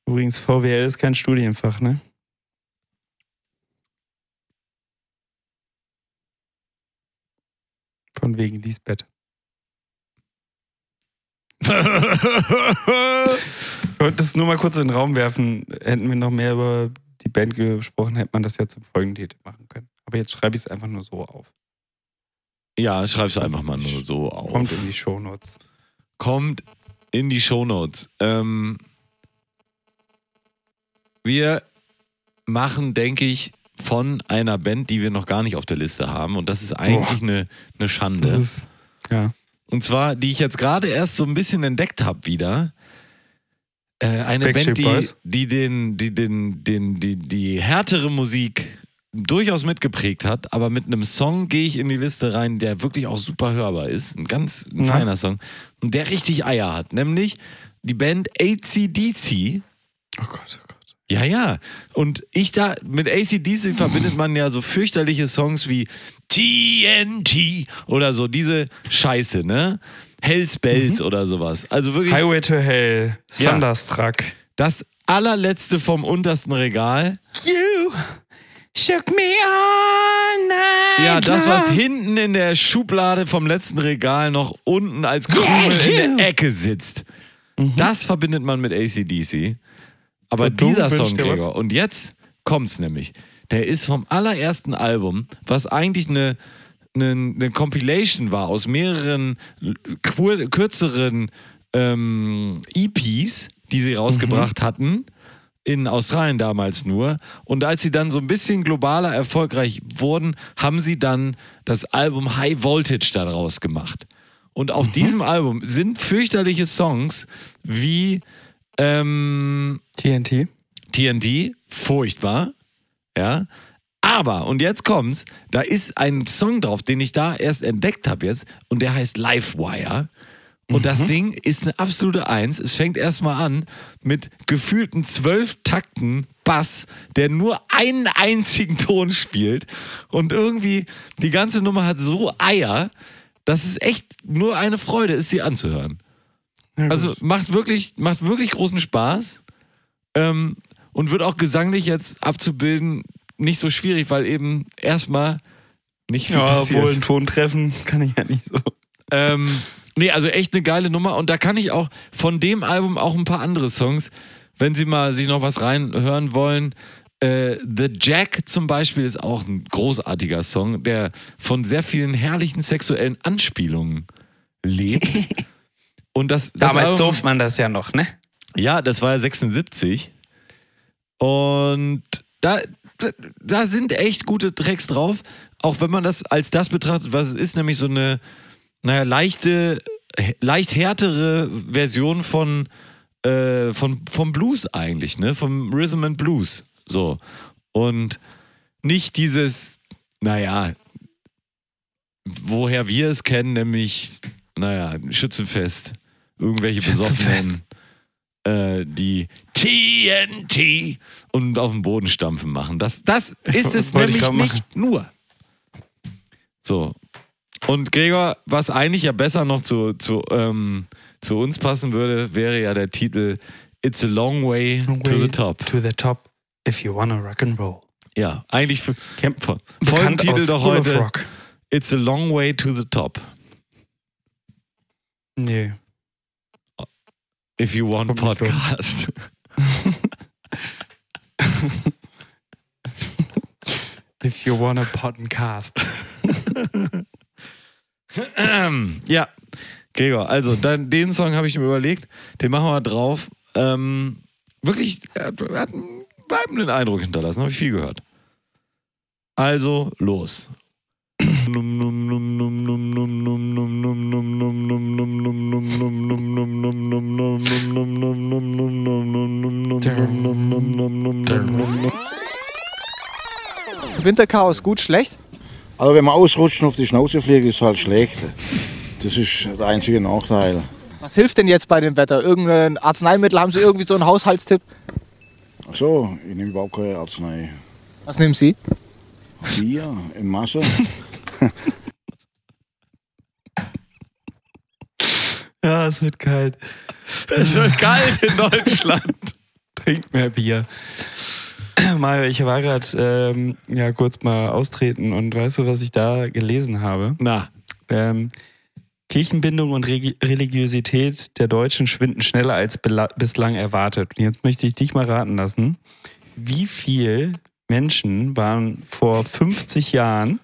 Übrigens, VWL ist kein Studienfach, ne? Von wegen Lisbeth. Ich wollte das nur mal kurz in den Raum werfen. Hätten wir noch mehr über die Band gesprochen, hätte man das ja zum folgenden machen können. Aber jetzt schreibe ich es einfach nur so auf. ja, schreib's einfach mal nur so auf. Kommt in die Shownotes. kommt in die Shownotes. Ähm, wir machen, denke ich, von einer Band, die wir noch gar nicht auf der Liste haben. Und das ist eigentlich eine, eine Schande. Das ist, ja. Und zwar, die ich jetzt gerade erst so ein bisschen entdeckt habe wieder. Äh, eine Backstreet Band, die, die, den, die, den, den, die, die härtere Musik durchaus mitgeprägt hat, aber mit einem Song gehe ich in die Liste rein, der wirklich auch super hörbar ist. Ein ganz ein Ja. feiner Song. Und der richtig Eier hat. Nämlich die Band ACDC. Oh Gott, oh Gott. Ja, ja. Und ich da, mit ACDC verbindet man ja so fürchterliche Songs wie TNT oder so, diese Scheiße, ne? Hells Bells oder sowas. Also wirklich Highway to Hell, Ja. Thunderstruck. das allerletzte vom untersten Regal. You shook me all night. Ja, das, was hinten in der Schublade vom letzten Regal noch unten als Krümel Yeah, in der Ecke sitzt. Das verbindet man mit ACDC. Aber dieser Song? Gregor, und jetzt kommt's nämlich. Der ist vom allerersten Album, was eigentlich eine, eine, eine Compilation war aus mehreren kürzeren ähm, EPs, die sie rausgebracht hatten. In Australien damals nur. Und als sie dann so ein bisschen globaler erfolgreich wurden, haben sie dann das Album High Voltage daraus gemacht. Und auf diesem Album sind fürchterliche Songs wie ähm, TNT. TNT, furchtbar, ja. Aber, und jetzt kommt's, da ist ein Song drauf, den ich da erst entdeckt habe jetzt, und der heißt Livewire. Und das Ding ist eine absolute Eins. Es fängt erstmal an mit gefühlten zwölf Takten Bass, der nur einen einzigen Ton spielt. Und irgendwie, die ganze Nummer hat so Eier, dass es echt nur eine Freude ist, sie anzuhören. Also macht wirklich, macht wirklich großen Spaß. Ähm, und wird auch gesanglich jetzt abzubilden nicht so schwierig, weil eben erstmal nicht viel Ja, passiert. obwohl ein Ton treffen kann ich ja nicht so. Ähm, nee, also echt eine geile Nummer. Und da kann ich auch von dem Album auch ein paar andere Songs, wenn Sie mal sich noch was reinhören wollen. Äh, The Jack zum Beispiel ist auch ein großartiger Song, der von sehr vielen herrlichen sexuellen Anspielungen lebt. Und das, das Damals Album- durfte man das ja noch, ne? ja, das war ja 76. Und da, da, da sind echt gute Tracks drauf. Auch wenn man das als das betrachtet, was es ist, nämlich so eine, naja, leichte, leicht härtere Version von, äh, von, vom Blues eigentlich, ne? Vom Rhythm and Blues. So. Und nicht dieses, naja, woher wir es kennen, nämlich, naja, Schützenfest. Irgendwelche Besoffenen äh, die TNT und auf den Boden stampfen machen. Das, das ist es nämlich nicht nur. So. Und Gregor, was eigentlich ja besser noch zu, zu, ähm, zu uns passen würde, wäre ja der Titel It's a Long Way to the Top. To the top, if you wanna rock and roll. Ja, eigentlich für Camp Bekannt Folgentitel aus doch heute. It's a Long Way to the Top. Nee. If you want. Podcast. If you wanna podcast. Ähm, ja, Gregor, also dann, den Song habe ich mir überlegt, den machen wir drauf. Ähm, wirklich, er hat er hat einen bleibenden Eindruck hinterlassen, habe ich viel gehört. Also, los. Winterchaos gut, schlecht? Also wenn man ausrutscht und auf die Schnauze fliegt, ist halt schlecht. Das ist der einzige Nachteil. Was hilft denn jetzt bei dem Wetter? Irgendein Arzneimittel? Haben Sie irgendwie so einen Haushaltstipp? Ach so, ich nehme überhaupt keine Arznei. Was nehmen Sie? Bier in Masse. Ja, es wird kalt. Es wird kalt in Deutschland. Trinkt mehr Bier. Mario, ich war gerade ähm, ja, kurz mal austreten und weißt du, was ich da gelesen habe? Na, Ähm, Kirchenbindung und Regi- Religiosität der Deutschen schwinden schneller als bislang erwartet. Und jetzt möchte ich dich mal raten lassen. Wie viel Menschen waren vor 50 Jahren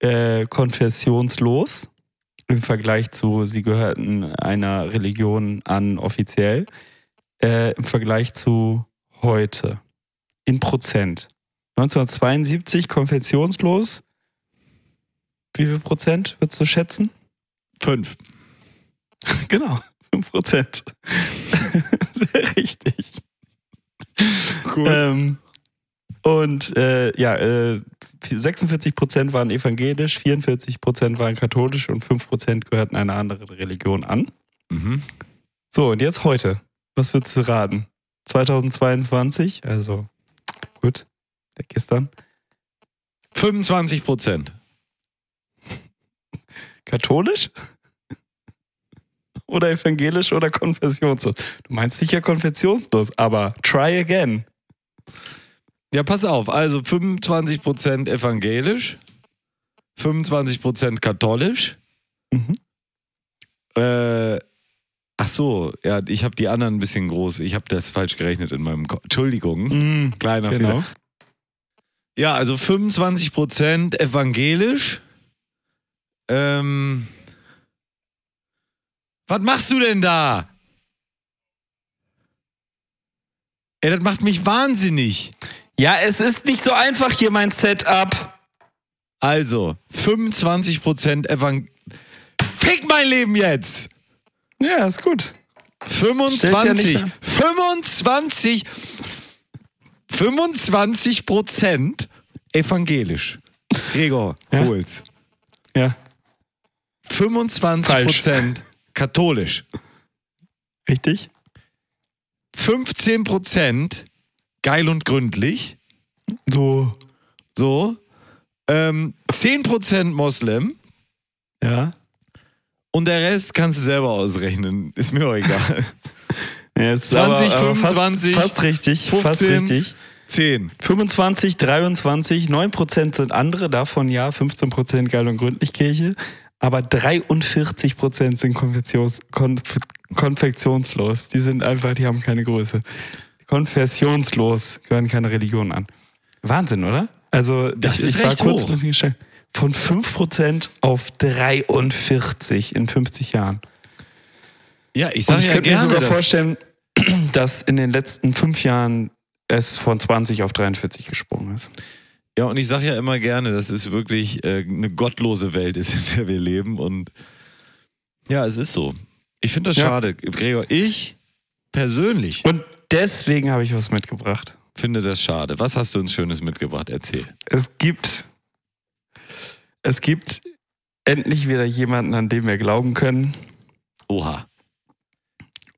äh, konfessionslos im Vergleich zu, sie gehörten einer Religion an offiziell, äh, im Vergleich zu heute? In Prozent. 1972 konfessionslos, wie viel Prozent würdest du schätzen? fünf. Genau, 5 Prozent. Sehr richtig. Cool. Ähm, und äh, ja, äh, 46 Prozent waren evangelisch, 44 Prozent waren katholisch und 5 Prozent gehörten einer anderen Religion an. Mhm. So, und jetzt heute. Was würdest du raten? 2022, also gut, gestern. 25 Prozent. Katholisch? Oder evangelisch oder konfessionslos? Du meinst sicher konfessionslos, aber try again. Ja, pass auf. Also 25 Prozent evangelisch, 25 Prozent katholisch. Mhm. Äh, ach so, ja, ich habe die anderen ein bisschen groß. Ich habe das falsch gerechnet in meinem Kopf. Entschuldigung. Kleiner Genau. Fehler. Ja, also 25 Prozent evangelisch. Ähm, was machst du denn da? Ey, das macht mich wahnsinnig. Ja, es ist nicht so einfach hier mein Setup. Also, 25% Evangel... Fick mein Leben jetzt! Ja, ist gut. 25, Stell's ja nicht mehr. 25, 25 Prozent evangelisch. Gregor, Ja? hol's. Ja, 25 Prozent katholisch. richtig? 15 Prozent geil und gründlich. So. So. Ähm, 10 Prozent Moslem. Ja. Und der Rest kannst du selber ausrechnen. Ist mir auch egal. Ja, es ist 20, aber, aber 25, fast, fast richtig, fast 15. richtig. 10. 25, 23, 9% sind andere, davon ja 15% Geil und Gründlichkirche, aber 43% sind konf, konfektionslos. Die sind einfach, die haben keine Größe. Konfessionslos gehören keine Religion an. Wahnsinn, oder? Also Das ich, ist ich war recht kurz hoch. Von 5% auf 43 in 50 Jahren. Ja, ich sage ich ja könnte mir sogar dass- vorstellen, dass in den letzten fünf Jahren es von 20 auf 43 gesprungen ist. Ja, und ich sage ja immer gerne, dass es wirklich äh, eine gottlose Welt ist, in der wir leben. Und ja, es ist so. Ich finde das Ja. schade. Gregor, ich persönlich Und deswegen habe ich was mitgebracht. finde das schade. Was hast du uns Schönes mitgebracht? Erzähl. Es gibt, es gibt endlich wieder jemanden, an den wir glauben können. Oha.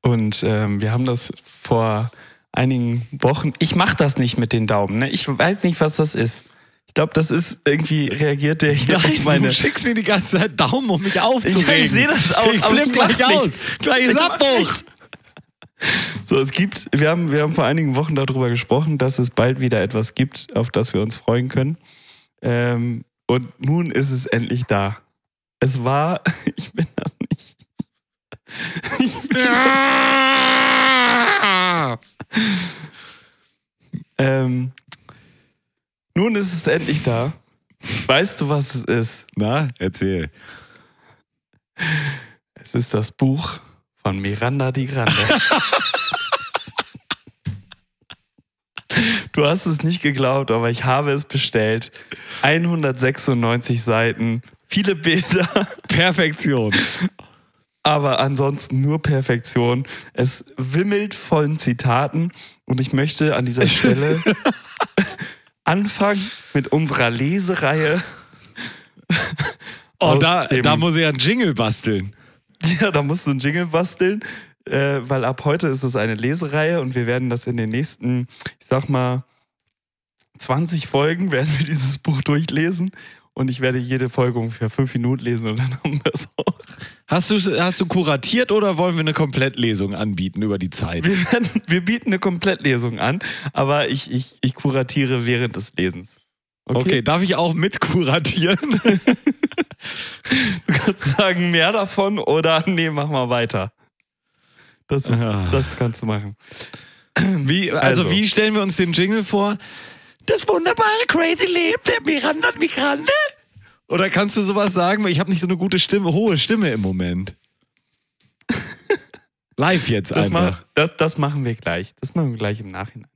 Und ähm, wir haben das vor einigen Wochen. Ich mache das nicht mit den Daumen. Ne? Ich weiß nicht, was das ist. Ich glaube, das ist irgendwie reagiert der hier auf meine. du schickst mir die ganze Zeit Daumen, um mich aufzuregen. Ja, ich sehe das auch, Ich aber flipp ich gleich aus. Gleiches Ich mach Abbruch. Nicht. So, es gibt, wir haben, wir haben vor einigen Wochen darüber gesprochen, dass es bald wieder etwas gibt, auf das wir uns freuen können. Ähm, und nun ist es endlich da. Es war, ich bin das nicht. Ich bin ähm, nun ist es endlich da. Weißt du, was es ist? Na, erzähl. Es ist das Buch von Miranda Di Grande. Du hast es nicht geglaubt, aber ich habe es bestellt. 196 Seiten, viele Bilder, Perfektion. aber ansonsten nur Perfektion. Es wimmelt von Zitaten und ich möchte an dieser Stelle anfangen mit unserer Lesereihe. Oh, da, da muss ich einen Jingle basteln. Ja, da musst du einen Jingle basteln, äh, weil ab heute ist es eine Lesereihe und wir werden das in den nächsten, ich sag mal, 20 Folgen werden wir dieses Buch durchlesen und ich werde jede Folge ungefähr fünf Minuten lesen und dann haben wir es auch. Hast du, hast du kuratiert oder wollen wir eine Komplettlesung anbieten über die Zeit? Wir, werden, wir bieten eine Komplettlesung an, aber ich, ich, ich kuratiere während des Lesens. Okay, darf ich auch mit kuratieren? Du kannst sagen, mehr davon oder nee, mach mal weiter. Das, ist, Ah. das kannst du machen. Wie, also, Also. wie stellen wir uns den Jingle vor? Das wunderbare Crazy Leben der Miranda und Migrande? Oder kannst du sowas sagen? Weil ich habe nicht so eine gute Stimme, hohe Stimme im Moment. Live jetzt Das, einfach. mach, das, das machen wir gleich. Das machen wir gleich im Nachhinein.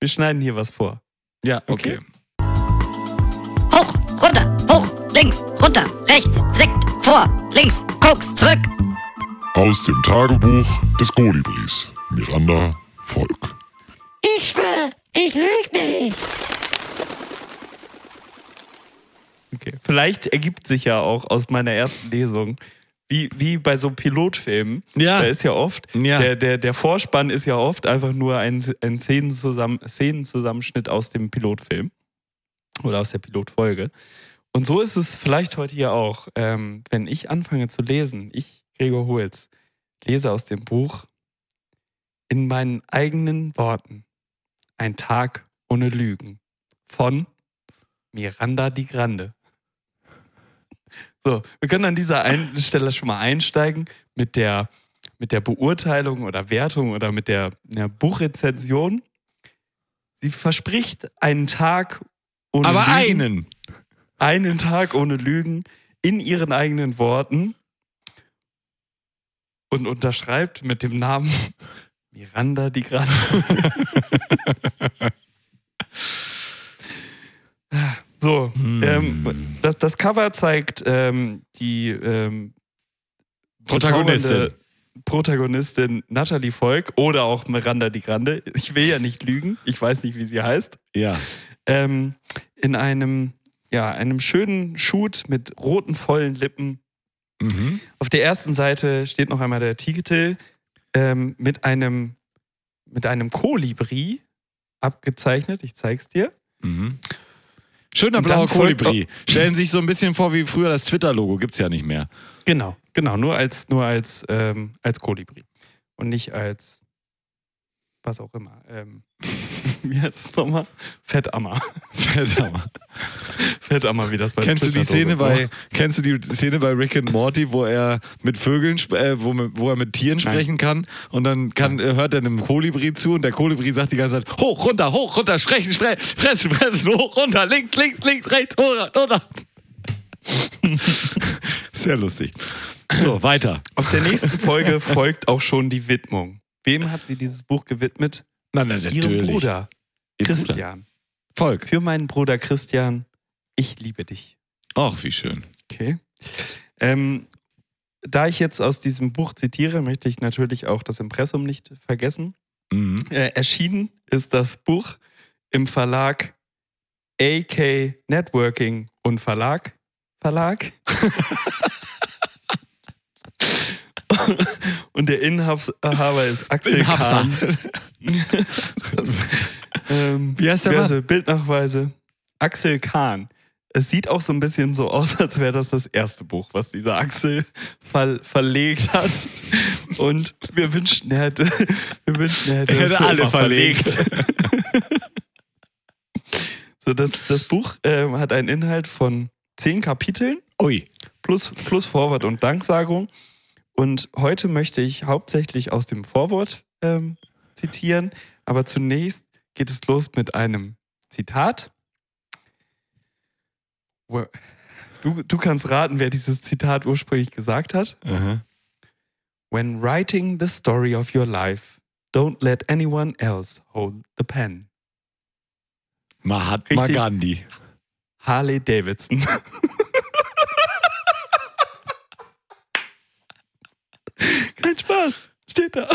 Wir schneiden hier was vor. Ja, okay. Runter, hoch, links, runter, rechts, Sekt, vor, links, Koks, zurück. Aus dem Tagebuch des Kolibris. Miranda Volk. Ich schwör, ich lüg nicht. Okay. Vielleicht ergibt sich ja auch aus meiner ersten Lesung, wie, wie bei so Pilotfilmen, Ja. da ist ja oft, Ja. der, der, der Vorspann ist ja oft einfach nur ein, ein Szenenzusamm, Szenenzusammenschnitt aus dem Pilotfilm oder aus der Pilotfolge. Und so ist es vielleicht heute hier auch. Ähm, wenn ich anfange zu lesen, ich, Gregor Holz, lese aus dem Buch in meinen eigenen Worten Ein Tag ohne Lügen von Miranda Di Grande. So, wir können an dieser einen Stelle schon mal einsteigen mit der, mit der Beurteilung oder Wertung oder mit der, der Buchrezension. Sie verspricht einen Tag ohne Aber Lügen einen. Einen Tag ohne Lügen in ihren eigenen Worten und unterschreibt mit dem Namen Miranda Di Grande. so, ähm, das, das Cover zeigt ähm, die ähm, Protagonistin. Protagonistin Natalie Volk oder auch Miranda Di Grande. Ich will ja nicht lügen, ich weiß nicht, wie sie heißt Ja. ähm, in einem, ja, einem schönen Shoot mit roten, vollen Lippen. Mhm. Auf der ersten Seite steht noch einmal der Titel ähm, mit einem, mit einem Kolibri abgezeichnet. Ich zeig's dir. Mhm. Schöner blauer Kolibri. Stellen sich so ein bisschen vor wie früher das Twitter-Logo. Gibt's ja nicht mehr. Genau, genau, nur als, nur als, ähm, als Kolibri. Und nicht als was auch immer. Ähm, wie heißt es nochmal? Fettammer. Verdammt. Fettammer, wie das bei Kennst du die Twitter Szene bei Kennst du die Szene bei Rick and Morty, wo er mit Vögeln, äh, wo, wo er mit Tieren sprechen kann und dann kann, äh, hört er einem Kolibri zu und der Kolibri sagt die ganze Zeit hoch, runter, hoch, runter, sprechen, sprechen, fressen, fressen, hoch, runter, links, links, links, rechts, runter, runter. Sehr lustig. So, weiter. Auf der nächsten Folge folgt auch schon die Widmung. Wem hat sie dieses Buch gewidmet? Na, na, Ihrem Bruder, Ihr Bruder. Christian. Volk. Für meinen Bruder Christian, ich liebe dich. Ach, wie schön. Okay. Ähm, da ich jetzt aus diesem Buch zitiere, möchte ich natürlich auch das Impressum nicht vergessen. Mhm. Äh, erschienen ist das Buch im Verlag AK Networking und Verlag. Verlag. und der Inhaber ist Axel Inhabser. Kahn. ähm, Wie heißt der Mann? Bildnachweise. Axel Kahn. Es sieht auch so ein bisschen so aus, als wäre das das erste Buch, was dieser Axel ver verlegt hat. Und wir wünschen, er hätte, wir wünschen, er hätte, Er hätte alle immer verlegt. so, das, das Buch ähm, hat einen Inhalt von zehn Kapiteln Ui. plus, plus Vorwort und Danksagung. Und heute möchte ich hauptsächlich aus dem Vorwort ähm, zitieren. Aber zunächst geht es los mit einem Zitat. Du, du kannst raten, wer dieses Zitat ursprünglich gesagt hat. Aha. When writing the story of your life, don't let anyone else hold the pen. Mahatma Richtig. Gandhi. Harley Davidson. Kein Spaß. Steht da.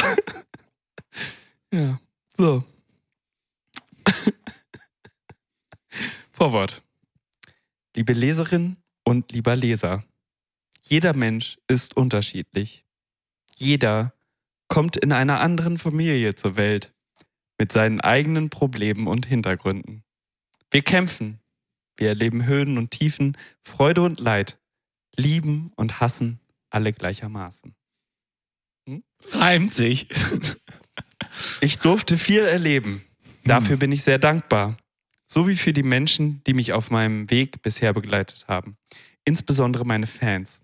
Ja, so. Vorwort. Liebe Leserin und lieber Leser. Jeder Mensch ist unterschiedlich. Jeder kommt in einer anderen Familie zur Welt mit seinen eigenen Problemen und Hintergründen. Wir kämpfen, wir erleben Höhen und Tiefen, Freude und Leid, lieben und hassen alle gleichermaßen. Reimt sich. Ich durfte viel erleben. Dafür bin ich sehr dankbar. So wie für die Menschen, die mich auf meinem Weg bisher begleitet haben. Insbesondere meine Fans,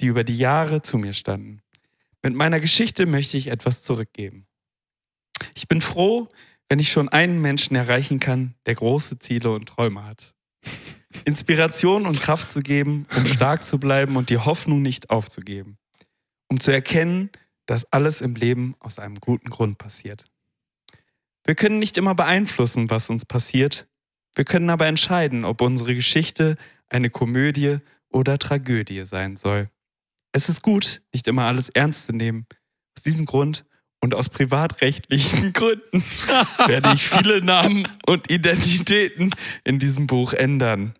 die über die Jahre zu mir standen. Mit meiner Geschichte möchte ich etwas zurückgeben. Ich bin froh, wenn ich schon einen Menschen erreichen kann, der große Ziele und Träume hat. Inspiration und Kraft zu geben, um stark zu bleiben und die Hoffnung nicht aufzugeben. Um zu erkennen, dass alles im Leben aus einem guten Grund passiert. Wir können nicht immer beeinflussen, was uns passiert. Wir können aber entscheiden, ob unsere Geschichte eine Komödie oder Tragödie sein soll. Es ist gut, nicht immer alles ernst zu nehmen. Aus diesem Grund und aus privatrechtlichen Gründen werde ich viele Namen und Identitäten in diesem Buch ändern.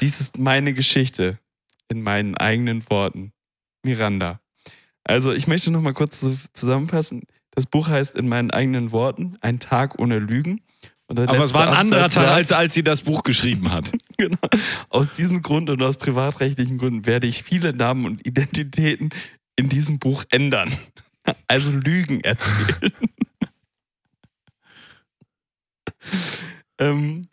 Dies ist meine Geschichte in meinen eigenen Worten. Miranda. Also ich möchte noch mal kurz zu- zusammenfassen. Das Buch heißt in meinen eigenen Worten Ein Tag ohne Lügen. Aber es war ein anderer Tag, als, als sie das Buch geschrieben hat. Genau. Aus diesem Grund und aus privatrechtlichen Gründen werde ich viele Namen und Identitäten in diesem Buch ändern. Also Lügen erzählen. ähm,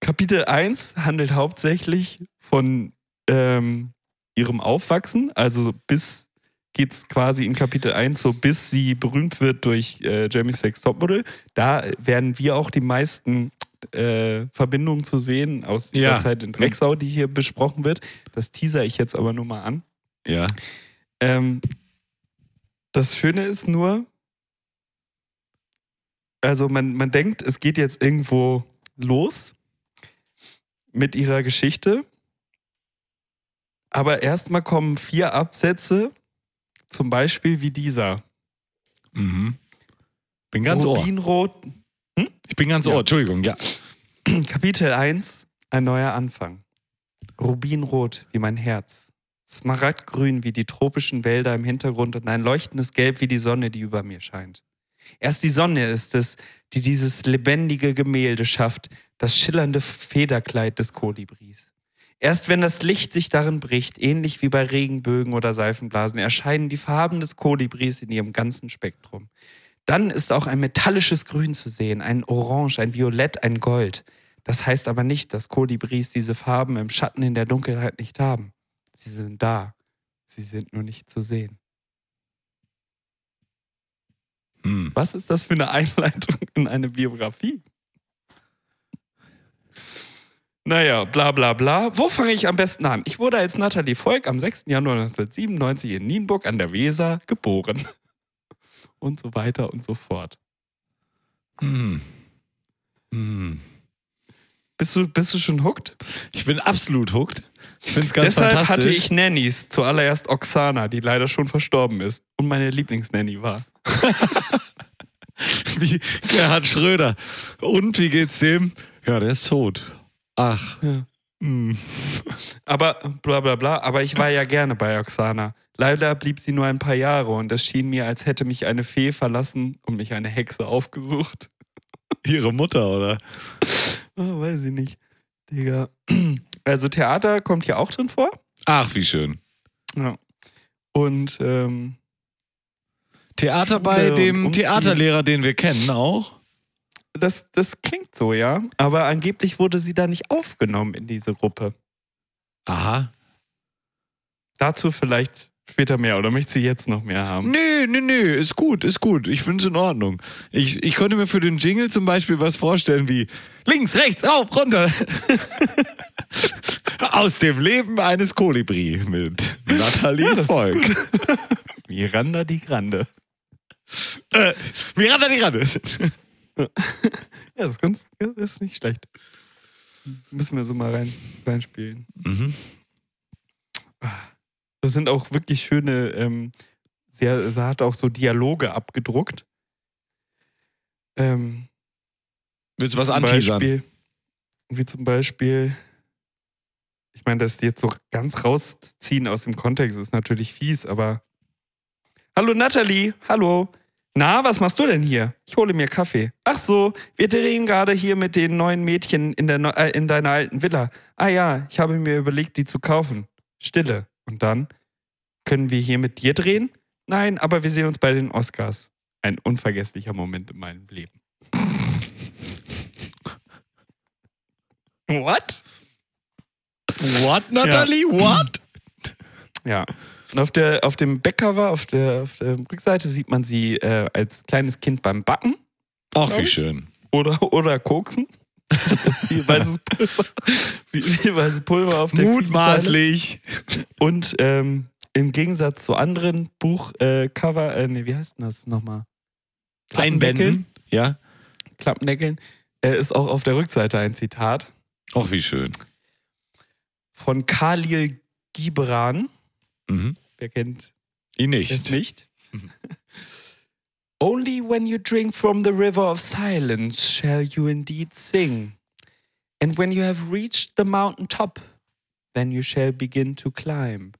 Kapitel 1 handelt hauptsächlich von ähm, ihrem Aufwachsen, also bis geht es quasi in Kapitel 1 so, bis sie berühmt wird durch äh, Jeremy Sex Topmodel. Da werden wir auch die meisten äh, Verbindungen zu sehen aus Ja. der Zeit in Drecksau, die hier besprochen wird. Das teaser ich jetzt aber nur mal an. Ja. Ähm, das Schöne ist nur, also man, man denkt, es geht jetzt irgendwo los mit ihrer Geschichte. Aber erstmal kommen vier Absätze, zum Beispiel wie dieser. Mhm. Bin ganz ohr. Rubinrot, Ich bin ganz Ja. ohr. Entschuldigung, ja. Kapitel 1, ein neuer Anfang. Rubinrot wie mein Herz. Smaragdgrün wie die tropischen Wälder im Hintergrund und ein leuchtendes Gelb wie die Sonne, die über mir scheint. Erst die Sonne ist es, die dieses lebendige Gemälde schafft, das schillernde Federkleid des Kolibris. Erst wenn das Licht sich darin bricht, ähnlich wie bei Regenbögen oder Seifenblasen, erscheinen die Farben des Kolibris in ihrem ganzen Spektrum. Dann ist auch ein metallisches Grün zu sehen, ein Orange, ein Violett, ein Gold. Das heißt aber nicht, dass Kolibris diese Farben im Schatten in der Dunkelheit nicht haben. Sie sind da. Sie sind nur nicht zu sehen. Hm. Was ist das für eine Einleitung in eine Biografie? Naja, bla bla bla. Wo fange ich am besten an? Ich wurde als Nathalie Volk am 6. Januar 1997 in Nienburg an der Weser geboren. Und so weiter und so fort. Hm. Hm. Bist du, bist du schon hooked? Ich bin absolut hooked. Ich finde es ganz Deshalb fantastisch. hatte ich Nannies, zuallererst Oksana, die leider schon verstorben ist und meine Lieblingsnanny war. Wie Gerhard Schröder. Und wie geht's dem? Ja, der ist tot. Ach. Ja. Hm. Aber bla bla bla, aber ich war ja gerne bei Oksana. Leider blieb sie nur ein paar Jahre und es schien mir, als hätte mich eine Fee verlassen und mich eine Hexe aufgesucht. Ihre Mutter, oder? Oh, weiß ich nicht. Digga. Also Theater kommt hier auch drin vor. Ach, wie schön. Ja. Und ähm, Theater Schule bei dem. Theaterlehrer, den wir kennen, auch. Das, das klingt so, ja. Aber angeblich wurde sie da nicht aufgenommen in diese Gruppe. Aha. Dazu vielleicht später mehr oder möchtest du jetzt noch mehr haben? Nö, nö, nö, ist gut, ist gut. Ich finde es in Ordnung. Ich, ich konnte mir für den Jingle zum Beispiel was vorstellen wie links, rechts, rauf, runter. Aus dem Leben eines Kolibri mit Nathalie Ja, Volk. Miranda die Grande. Äh, Miranda die Rande. Ja, das ist, ganz, das ist nicht schlecht. Müssen wir so mal rein, reinspielen. Mhm. Das sind auch wirklich schöne, ähm, sehr, sie hat auch so Dialoge abgedruckt. Ähm, Willst du was anteasern? Wie zum Beispiel, ich meine, das jetzt so ganz rausziehen aus dem Kontext ist natürlich fies, aber Hallo Natalie, hallo. Na, was machst du denn hier? Ich hole mir Kaffee. Ach so, wir drehen gerade hier mit den neuen Mädchen in, der, neu- äh, in deiner alten Villa. Ah ja, ich habe mir überlegt, die zu kaufen. Stille. Und dann? Können wir hier mit dir drehen? Nein, aber wir sehen uns bei den Oscars. Ein unvergesslicher Moment in meinem Leben. What? What, Nathalie? What? Ja. Und auf, der, auf dem Backcover, auf der, auf der Rückseite sieht man sie äh, als kleines Kind beim Backen Ach, wie ich. schön. oder, oder Koksen. Viel weißes Pulver, viel, viel weißes Pulver auf der. Mutmaßlich. Und ähm, im Gegensatz zu anderen Buchcover, äh, äh, nee, wie heißt denn das nochmal? Einbänden. Ja. Klappendeckeln, äh, ist auch auf der Rückseite ein Zitat Ach, wie schön. von Khalil Gibran. Mhm. Wer kennt Ihn es nicht. nicht? Only when you drink from the river of silence shall you indeed sing. And when you have reached the mountain top, then you shall begin to climb.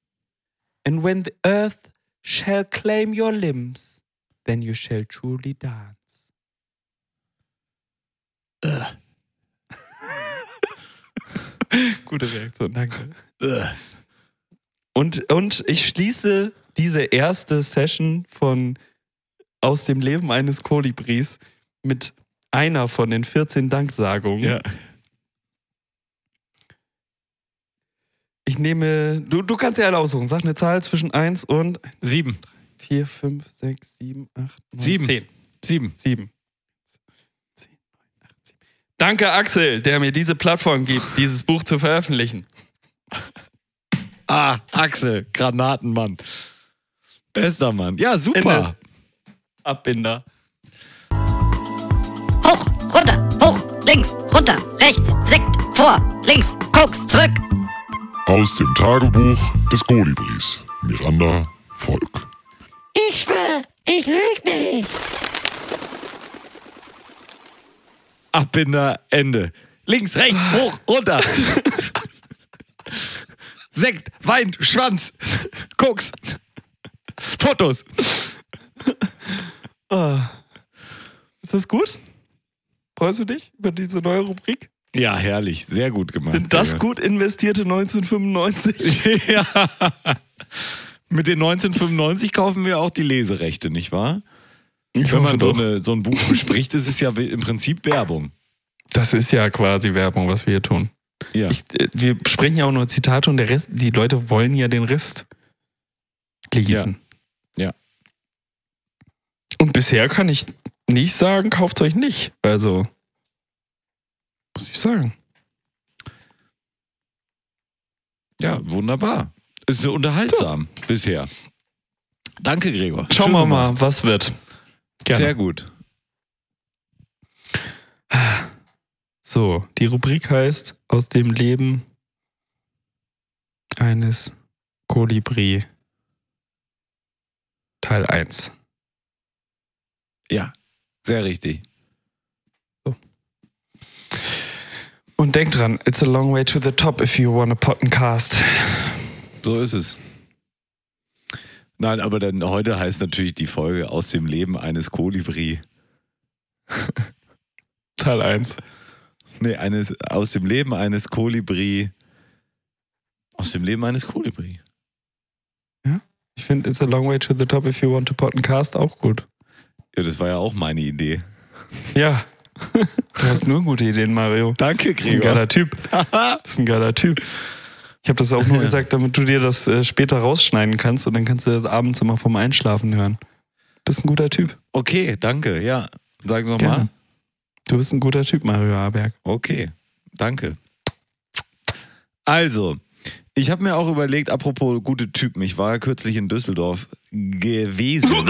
And when the earth shall claim your limbs, then you shall truly dance. Gute Reaktion, danke. Und, und ich schließe diese erste Session von Aus dem Leben eines Kolibris mit einer von den 14 Danksagungen. Ja. Ich nehme, du, du kannst ja alle aussuchen. Sag eine Zahl zwischen 1 und Sieben. 4, 5, 6, 7, 8, 9, Sieben. 10. Sieben. 7. 10, 9, 8, 7. Danke, Axel, der mir diese Plattform gibt, dieses Buch zu veröffentlichen. Ah, Axel, Granatenmann. Bester Mann. Ja, super. Abbinder. Hoch, runter, hoch, links, runter, rechts, Sekt, vor, links, Koks, zurück. Aus dem Tagebuch des Kolibris. Miranda Volk. Ich schwör, ich lüg nicht. Abbinder, Ende. Links, rechts, hoch, runter. Sekt, Wein, Schwanz, Koks, Fotos. Ah. Ist das gut? Freust du dich über diese neue Rubrik? Ja, herrlich. Sehr gut gemacht. Sind das gut investierte 1995? ja. Mit den 1995 kaufen wir auch die Leserechte, nicht wahr? Ich Wenn man so, eine, so ein Buch bespricht, ist es ja im Prinzip Werbung. Das ist ja quasi Werbung, was wir hier tun. Ja. Ich, äh, wir sprechen ja auch nur Zitate und der Rest, die Leute wollen ja den Rest lesen. Ja. Ja. Und bisher kann ich nicht sagen, kauft euch nicht. Also, muss ich sagen. ja, wunderbar. Ist so unterhaltsam bisher. Danke, Gregor. Schauen wir mal, was wird. Gerne. Sehr gut. So, die Rubrik heißt Aus dem Leben eines Kolibri Teil 1. Ja, sehr richtig. Und denkt dran, it's a long way to the top if you want a Pottencast. So ist es. Nein, aber dann heute heißt natürlich die Folge aus dem Leben eines Kolibri. Teil 1. Nee, eines, aus dem Leben eines Kolibri. Aus dem Leben eines Kolibri. Ich finde It's a long way to the top if you want a Pottencast auch gut. Ja, das war ja auch meine Idee. Ja. Du hast nur gute Ideen, Mario. Danke, Das ist ein geiler Typ. Das ist ein geiler Typ. Ich habe das auch nur gesagt, damit du dir das äh, später rausschneiden kannst und dann kannst du das abends immer vom Einschlafen hören. Du bist ein guter Typ. Okay, danke. Ja, sag's nochmal. Du bist ein guter Typ, Mario Aberg. Okay, danke. Also, ich habe mir auch überlegt, apropos gute Typen, ich war ja kürzlich in Düsseldorf gewesen.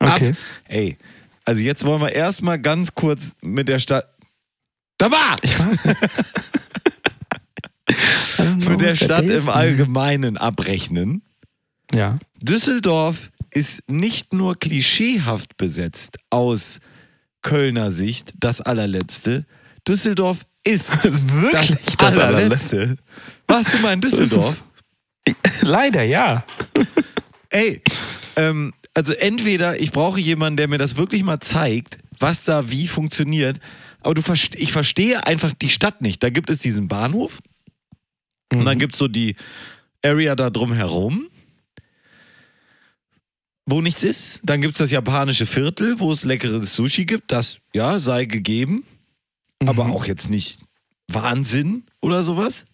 Okay. Ab, ey, also jetzt wollen wir erstmal ganz kurz mit der Stadt. Da war! Ich weiß. Mit der Stadt im Allgemeinen abrechnen. Ja. Düsseldorf ist nicht nur klischeehaft besetzt aus Kölner Sicht, das allerletzte. Düsseldorf ist Das wirklich das, das allerletzte. Warst du mal in. Düsseldorf? Leider ja. Ey, ähm, also entweder ich brauche jemanden, der mir das wirklich mal zeigt, was da wie funktioniert. Aber du ich verstehe einfach die Stadt nicht. Da gibt es diesen Bahnhof und dann gibt es so die Area da drum herum, wo nichts ist. Dann gibt es das japanische Viertel, wo es leckeres Sushi gibt. Das, ja, sei gegeben. Aber auch jetzt nicht Wahnsinn oder sowas.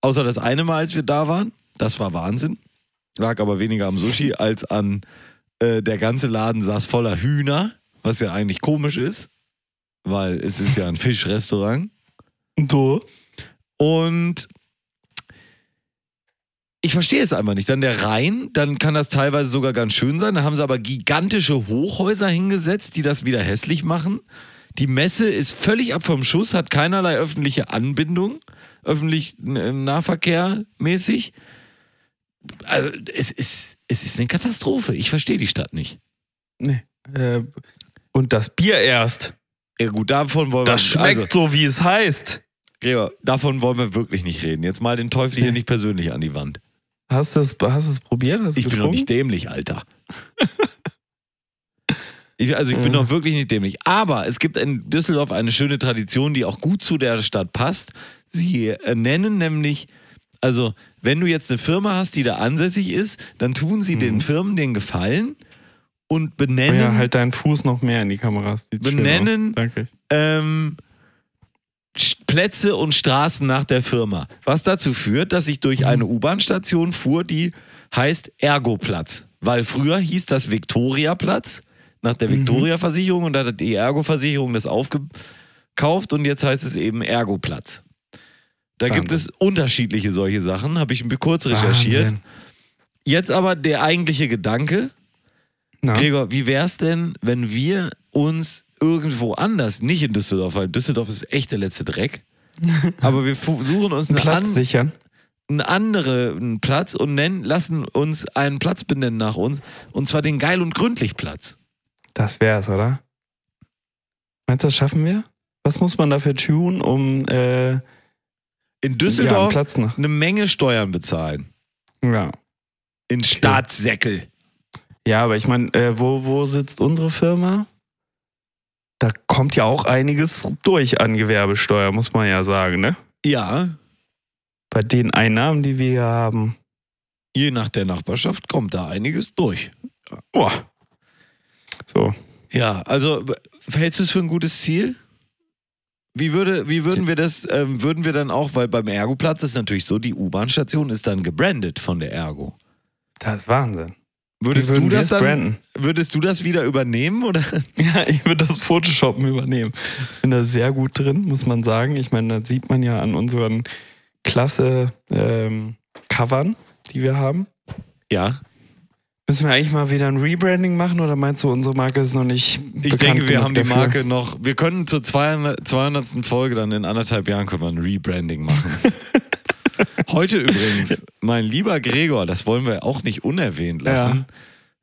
Außer das eine Mal, als wir da waren. Das war Wahnsinn. Lag aber weniger am Sushi als an äh, der ganze Laden saß voller Hühner, was ja eigentlich komisch ist, weil es ist ja ein Fischrestaurant. Du? Und ich verstehe es einfach nicht. Dann der Rhein, dann kann das teilweise sogar ganz schön sein. Da haben sie aber gigantische Hochhäuser hingesetzt, die das wieder hässlich machen. Die Messe ist völlig ab vom Schuss, hat keinerlei öffentliche Anbindung, öffentlich äh, Nahverkehr mäßig. Also es ist, es ist eine Katastrophe. Ich verstehe die Stadt nicht. Nee. Äh, und das Bier erst. Ja gut, davon wollen Das wir schmeckt also, so, wie es heißt. Gregor, davon wollen wir wirklich nicht reden. Jetzt mal den Teufel hier Nee. nicht persönlich an die Wand. Hast du es hast du's probiert? Hast Ich bin doch nicht dämlich, Alter. Ich, also ich bin doch wirklich nicht dämlich. Aber es gibt in Düsseldorf eine schöne Tradition, die auch gut zu der Stadt passt. Sie äh, nennen nämlich, also wenn du jetzt eine Firma hast, die da ansässig ist, dann tun sie den Firmen den Gefallen und Oh benennen, ja, halt deinen Fuß noch mehr in die Kamera. Sieht Benennen- ähm, Plätze und Straßen nach der Firma. Was dazu führt, dass ich durch eine U-Bahn-Station fuhr, die heißt Ergoplatz. Weil früher hieß das Viktoriaplatz nach der Viktoria-Versicherung und da hat die Ergo-Versicherung das aufgekauft und jetzt heißt es eben Ergoplatz. Da gibt es Wahnsinn. unterschiedliche solche Sachen, habe ich kurz recherchiert. Wahnsinn. Jetzt aber der eigentliche Gedanke, Na? Gregor, wie wär's denn, wenn wir uns irgendwo anders, nicht in Düsseldorf, weil Düsseldorf ist echt der letzte Dreck, aber wir suchen uns Einen eine Platz an, sichern. einen anderen Platz und nennen, lassen uns einen Platz benennen nach uns, und zwar den Geil und Gründlich Platz. Das wär's, oder? Meinst du, das schaffen wir? Was muss man dafür tun, um äh, In ja, einen Düsseldorf Platz nach? eine Menge Steuern bezahlen. Ja. In Staatssäckel. Ja, aber ich meine, äh, wo, wo sitzt unsere Firma? Da kommt ja auch einiges durch an Gewerbesteuer, muss man ja sagen, ne? Ja, Bei den Einnahmen, die wir hier haben. je nach der Nachbarschaft kommt da einiges durch. Boah. So. Ja, also hältst du es für ein gutes Ziel? Wie, würde, wie würden wir das, ähm, würden wir dann auch, weil beim Ergoplatz ist natürlich so, die U-Bahn-Station ist dann gebrandet von der Ergo. Das ist Wahnsinn. Würdest du das dann, branden? würdest du das wieder übernehmen oder? Ja, ich würde das Photoshoppen übernehmen. Ich bin da sehr gut drin, muss man sagen. Ich meine, das sieht man ja an unseren klasse ähm, Covern, die wir haben. Ja. Müssen wir eigentlich mal wieder ein Rebranding machen oder meinst du, unsere Marke ist noch nicht Ich denke, wir haben die dafür? Marke noch. Wir können zur 200. 200. Folge dann in anderthalb Jahren können wir ein Rebranding machen. Heute übrigens, mein lieber Gregor, das wollen wir auch nicht unerwähnt lassen.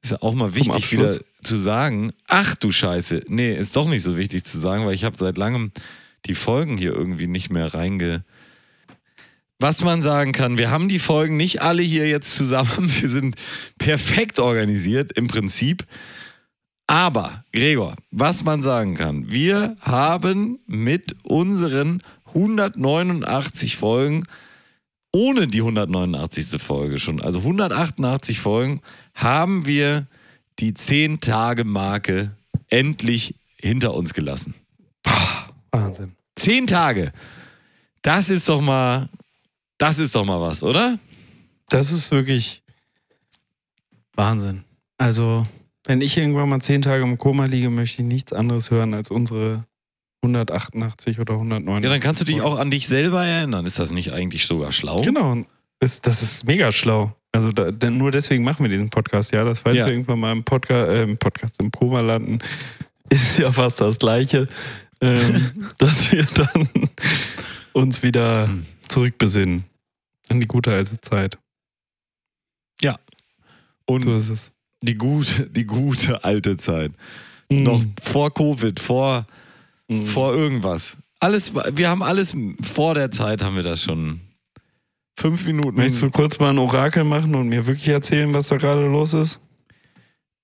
Ist ja auch mal wichtig wieder zu sagen. Ach du Scheiße. Nee, ist doch nicht so wichtig zu sagen, weil ich habe seit langem die Folgen hier irgendwie nicht mehr reinge. Was man sagen kann, wir haben die Folgen nicht alle hier jetzt zusammen. Wir sind perfekt organisiert im Prinzip. Aber, Gregor, was man sagen kann, wir haben mit unseren 189 Folgen, ohne die 189. Folge schon, also 188 Folgen, haben wir die 10-Tage-Marke endlich hinter uns gelassen. Wahnsinn. 10 Tage. Das ist doch mal, das ist doch mal was, oder? Das ist wirklich Wahnsinn. Also, wenn ich irgendwann mal zehn Tage im Koma liege, möchte ich nichts anderes hören als unsere 188 oder 109. Ja, dann kannst du dich auch an dich selber erinnern. Ist das nicht eigentlich sogar schlau? Genau. und Das, ist mega schlau. Also da, denn nur deswegen machen wir diesen Podcast, ja. Das, falls Ja. wir irgendwann mal im Podcast, äh, im Podcast im Koma landen, ist ja fast das Gleiche, ähm, dass wir dann uns wieder Hm. zurückbesinnen an die gute alte Zeit. Und So ist es. die gute, die gute alte Zeit. Mhm. Noch vor Covid, vor, Mhm. vor irgendwas. Alles, wir haben alles vor der Zeit haben wir das schon. Fünf Minuten. Möchtest du kurz mal ein Orakel machen und mir wirklich erzählen, was da gerade los ist?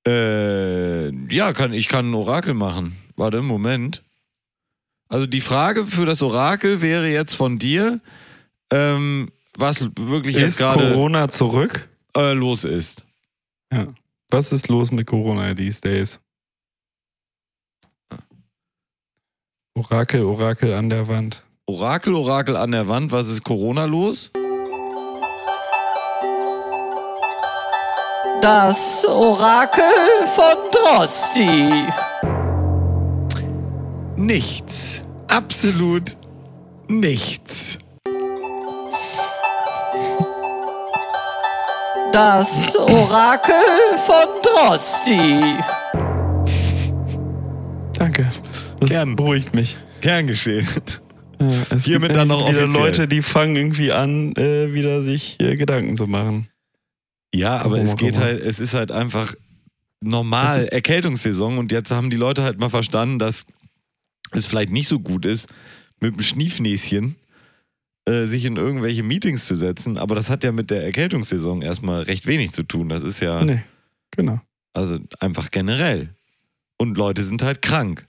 Äh, ja, kann, ich kann ein Orakel machen. Warte, Moment. Also die Frage für das Orakel wäre jetzt von dir, ähm, was wirklich jetzt Ist gerade Corona zurück? äh, los ist. Ja. Was ist los mit Corona these days? Orakel, Orakel an der Wand. Orakel, Orakel an der Wand, was ist Corona los? Das Orakel von Drosti. Nichts. Absolut nichts. Das Orakel von Drosti. Danke. Das Gern. beruhigt mich. Gern geschehen. Ja, es Hiermit gibt dann noch wieder offiziell. Leute, die fangen irgendwie an, äh, wieder sich äh, Gedanken zu machen. Ja, aber Warum es geht immer. halt, es ist halt einfach normal Erkältungssaison und jetzt haben die Leute halt mal verstanden, dass es vielleicht nicht so gut ist, mit dem Schniefnäschen äh, sich in irgendwelche Meetings zu setzen, aber das hat ja mit der Erkältungssaison erstmal recht wenig zu tun. Das ist ja Nee, genau. also einfach generell. Und Leute sind halt krank.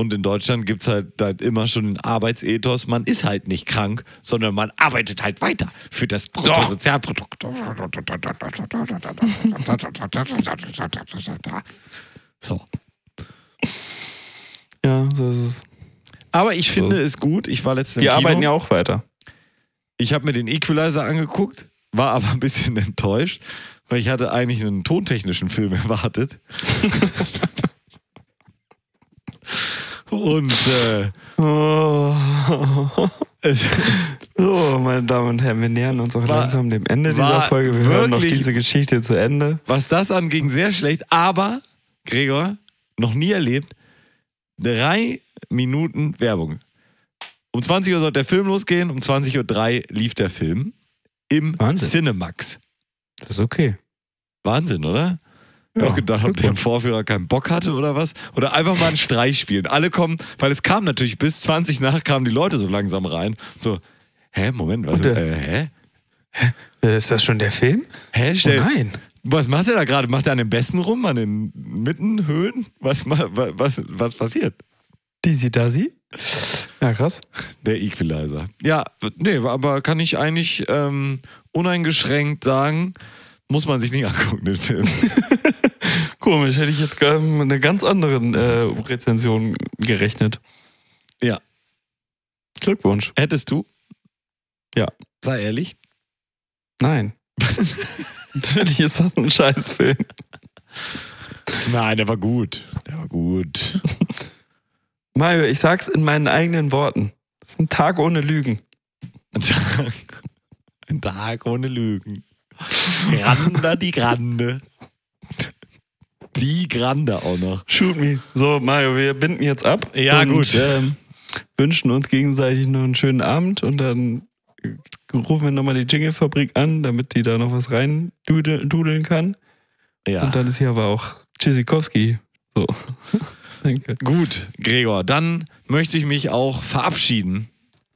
Und in Deutschland gibt es halt, halt immer schon den Arbeitsethos, man ist halt nicht krank, sondern man arbeitet halt weiter für das Bruttosozialprodukt. So. Ja, so ist es. Aber ich finde es gut, ich war letztens im Wir Kino. arbeiten ja auch weiter. Ich habe mir den Equalizer angeguckt, war aber ein bisschen enttäuscht, weil ich hatte eigentlich einen tontechnischen Film erwartet. Und äh, Oh. So, meine Damen und Herren, wir nähern uns auch War- langsam dem Ende dieser Folge. Wir hören noch diese Geschichte zu Ende. was das anging, sehr schlecht. Aber, Gregor, noch nie erlebt, drei Minuten Werbung. Um 20 Uhr sollte der Film losgehen, um 20.03 Uhr lief der Film im Wahnsinn. Cinemax. Das ist okay. Wahnsinn, oder? Hab auch gedacht, ob der Vorführer keinen Bock hatte oder was. Oder einfach mal einen Streich spielen. Alle kommen, weil es kam natürlich bis 20 nach, kamen die Leute so langsam rein. So, hä, Moment, was? Der- Äh, hä? Äh, Ist das schon der Film? Hä, Oh stell, nein. was macht er da gerade? Macht er an den besten rum, an den Mittenhöhen? Was, ma- wa- was, was passiert? Dizzy Dazzy? Ja, krass. Der Equalizer. Ja, nee, aber kann ich eigentlich ähm, uneingeschränkt sagen, muss man sich nicht angucken, den Film. Komisch, hätte ich jetzt gar mit einer ganz anderen äh, Rezension gerechnet. Ja. Glückwunsch. Hättest du? Ja. Sei ehrlich. Nein. Natürlich ist das ein Scheißfilm. Nein, der war gut. Der war gut. Mario, ich sag's in meinen eigenen Worten. Das ist ein Tag ohne Lügen. Ein Tag, ein Tag ohne Lügen. Granda die Grande. Die Grande auch noch. Shoot me. So, Mario, wir binden jetzt ab. Ja, und, gut. Ähm, wünschen uns gegenseitig noch einen schönen Abend und dann rufen wir nochmal die Jingle-Fabrik an, damit die da noch was rein dudeln, kann. Ja. Und dann ist hier aber auch Tschüssikowski. So. Danke. Gut, Gregor, dann möchte ich mich auch verabschieden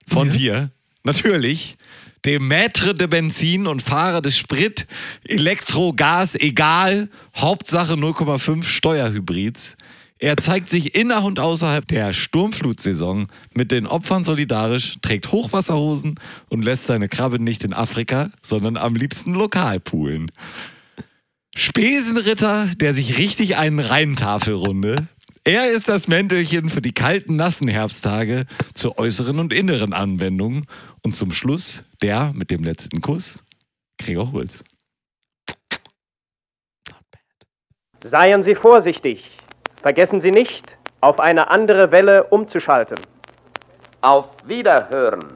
von Ja. dir. Natürlich. Dem Maître de Benzin und Fahrer des Sprit, Elektro, Gas, egal, Hauptsache 0,5 Steuerhybrids. Er zeigt sich inner und außerhalb der Sturmflutsaison mit den Opfern solidarisch, trägt Hochwasserhosen und lässt seine Krabbe nicht in Afrika, sondern am liebsten lokal poolen. Spesenritter, der sich richtig einen Rheintafelrunde. Er ist das Mäntelchen für die kalten, nassen Herbsttage zur äußeren und inneren Anwendung. Und zum Schluss der mit dem letzten Kuss, Gregor Holz. Seien Sie vorsichtig. Vergessen Sie nicht, auf eine andere Welle umzuschalten. Auf Wiederhören.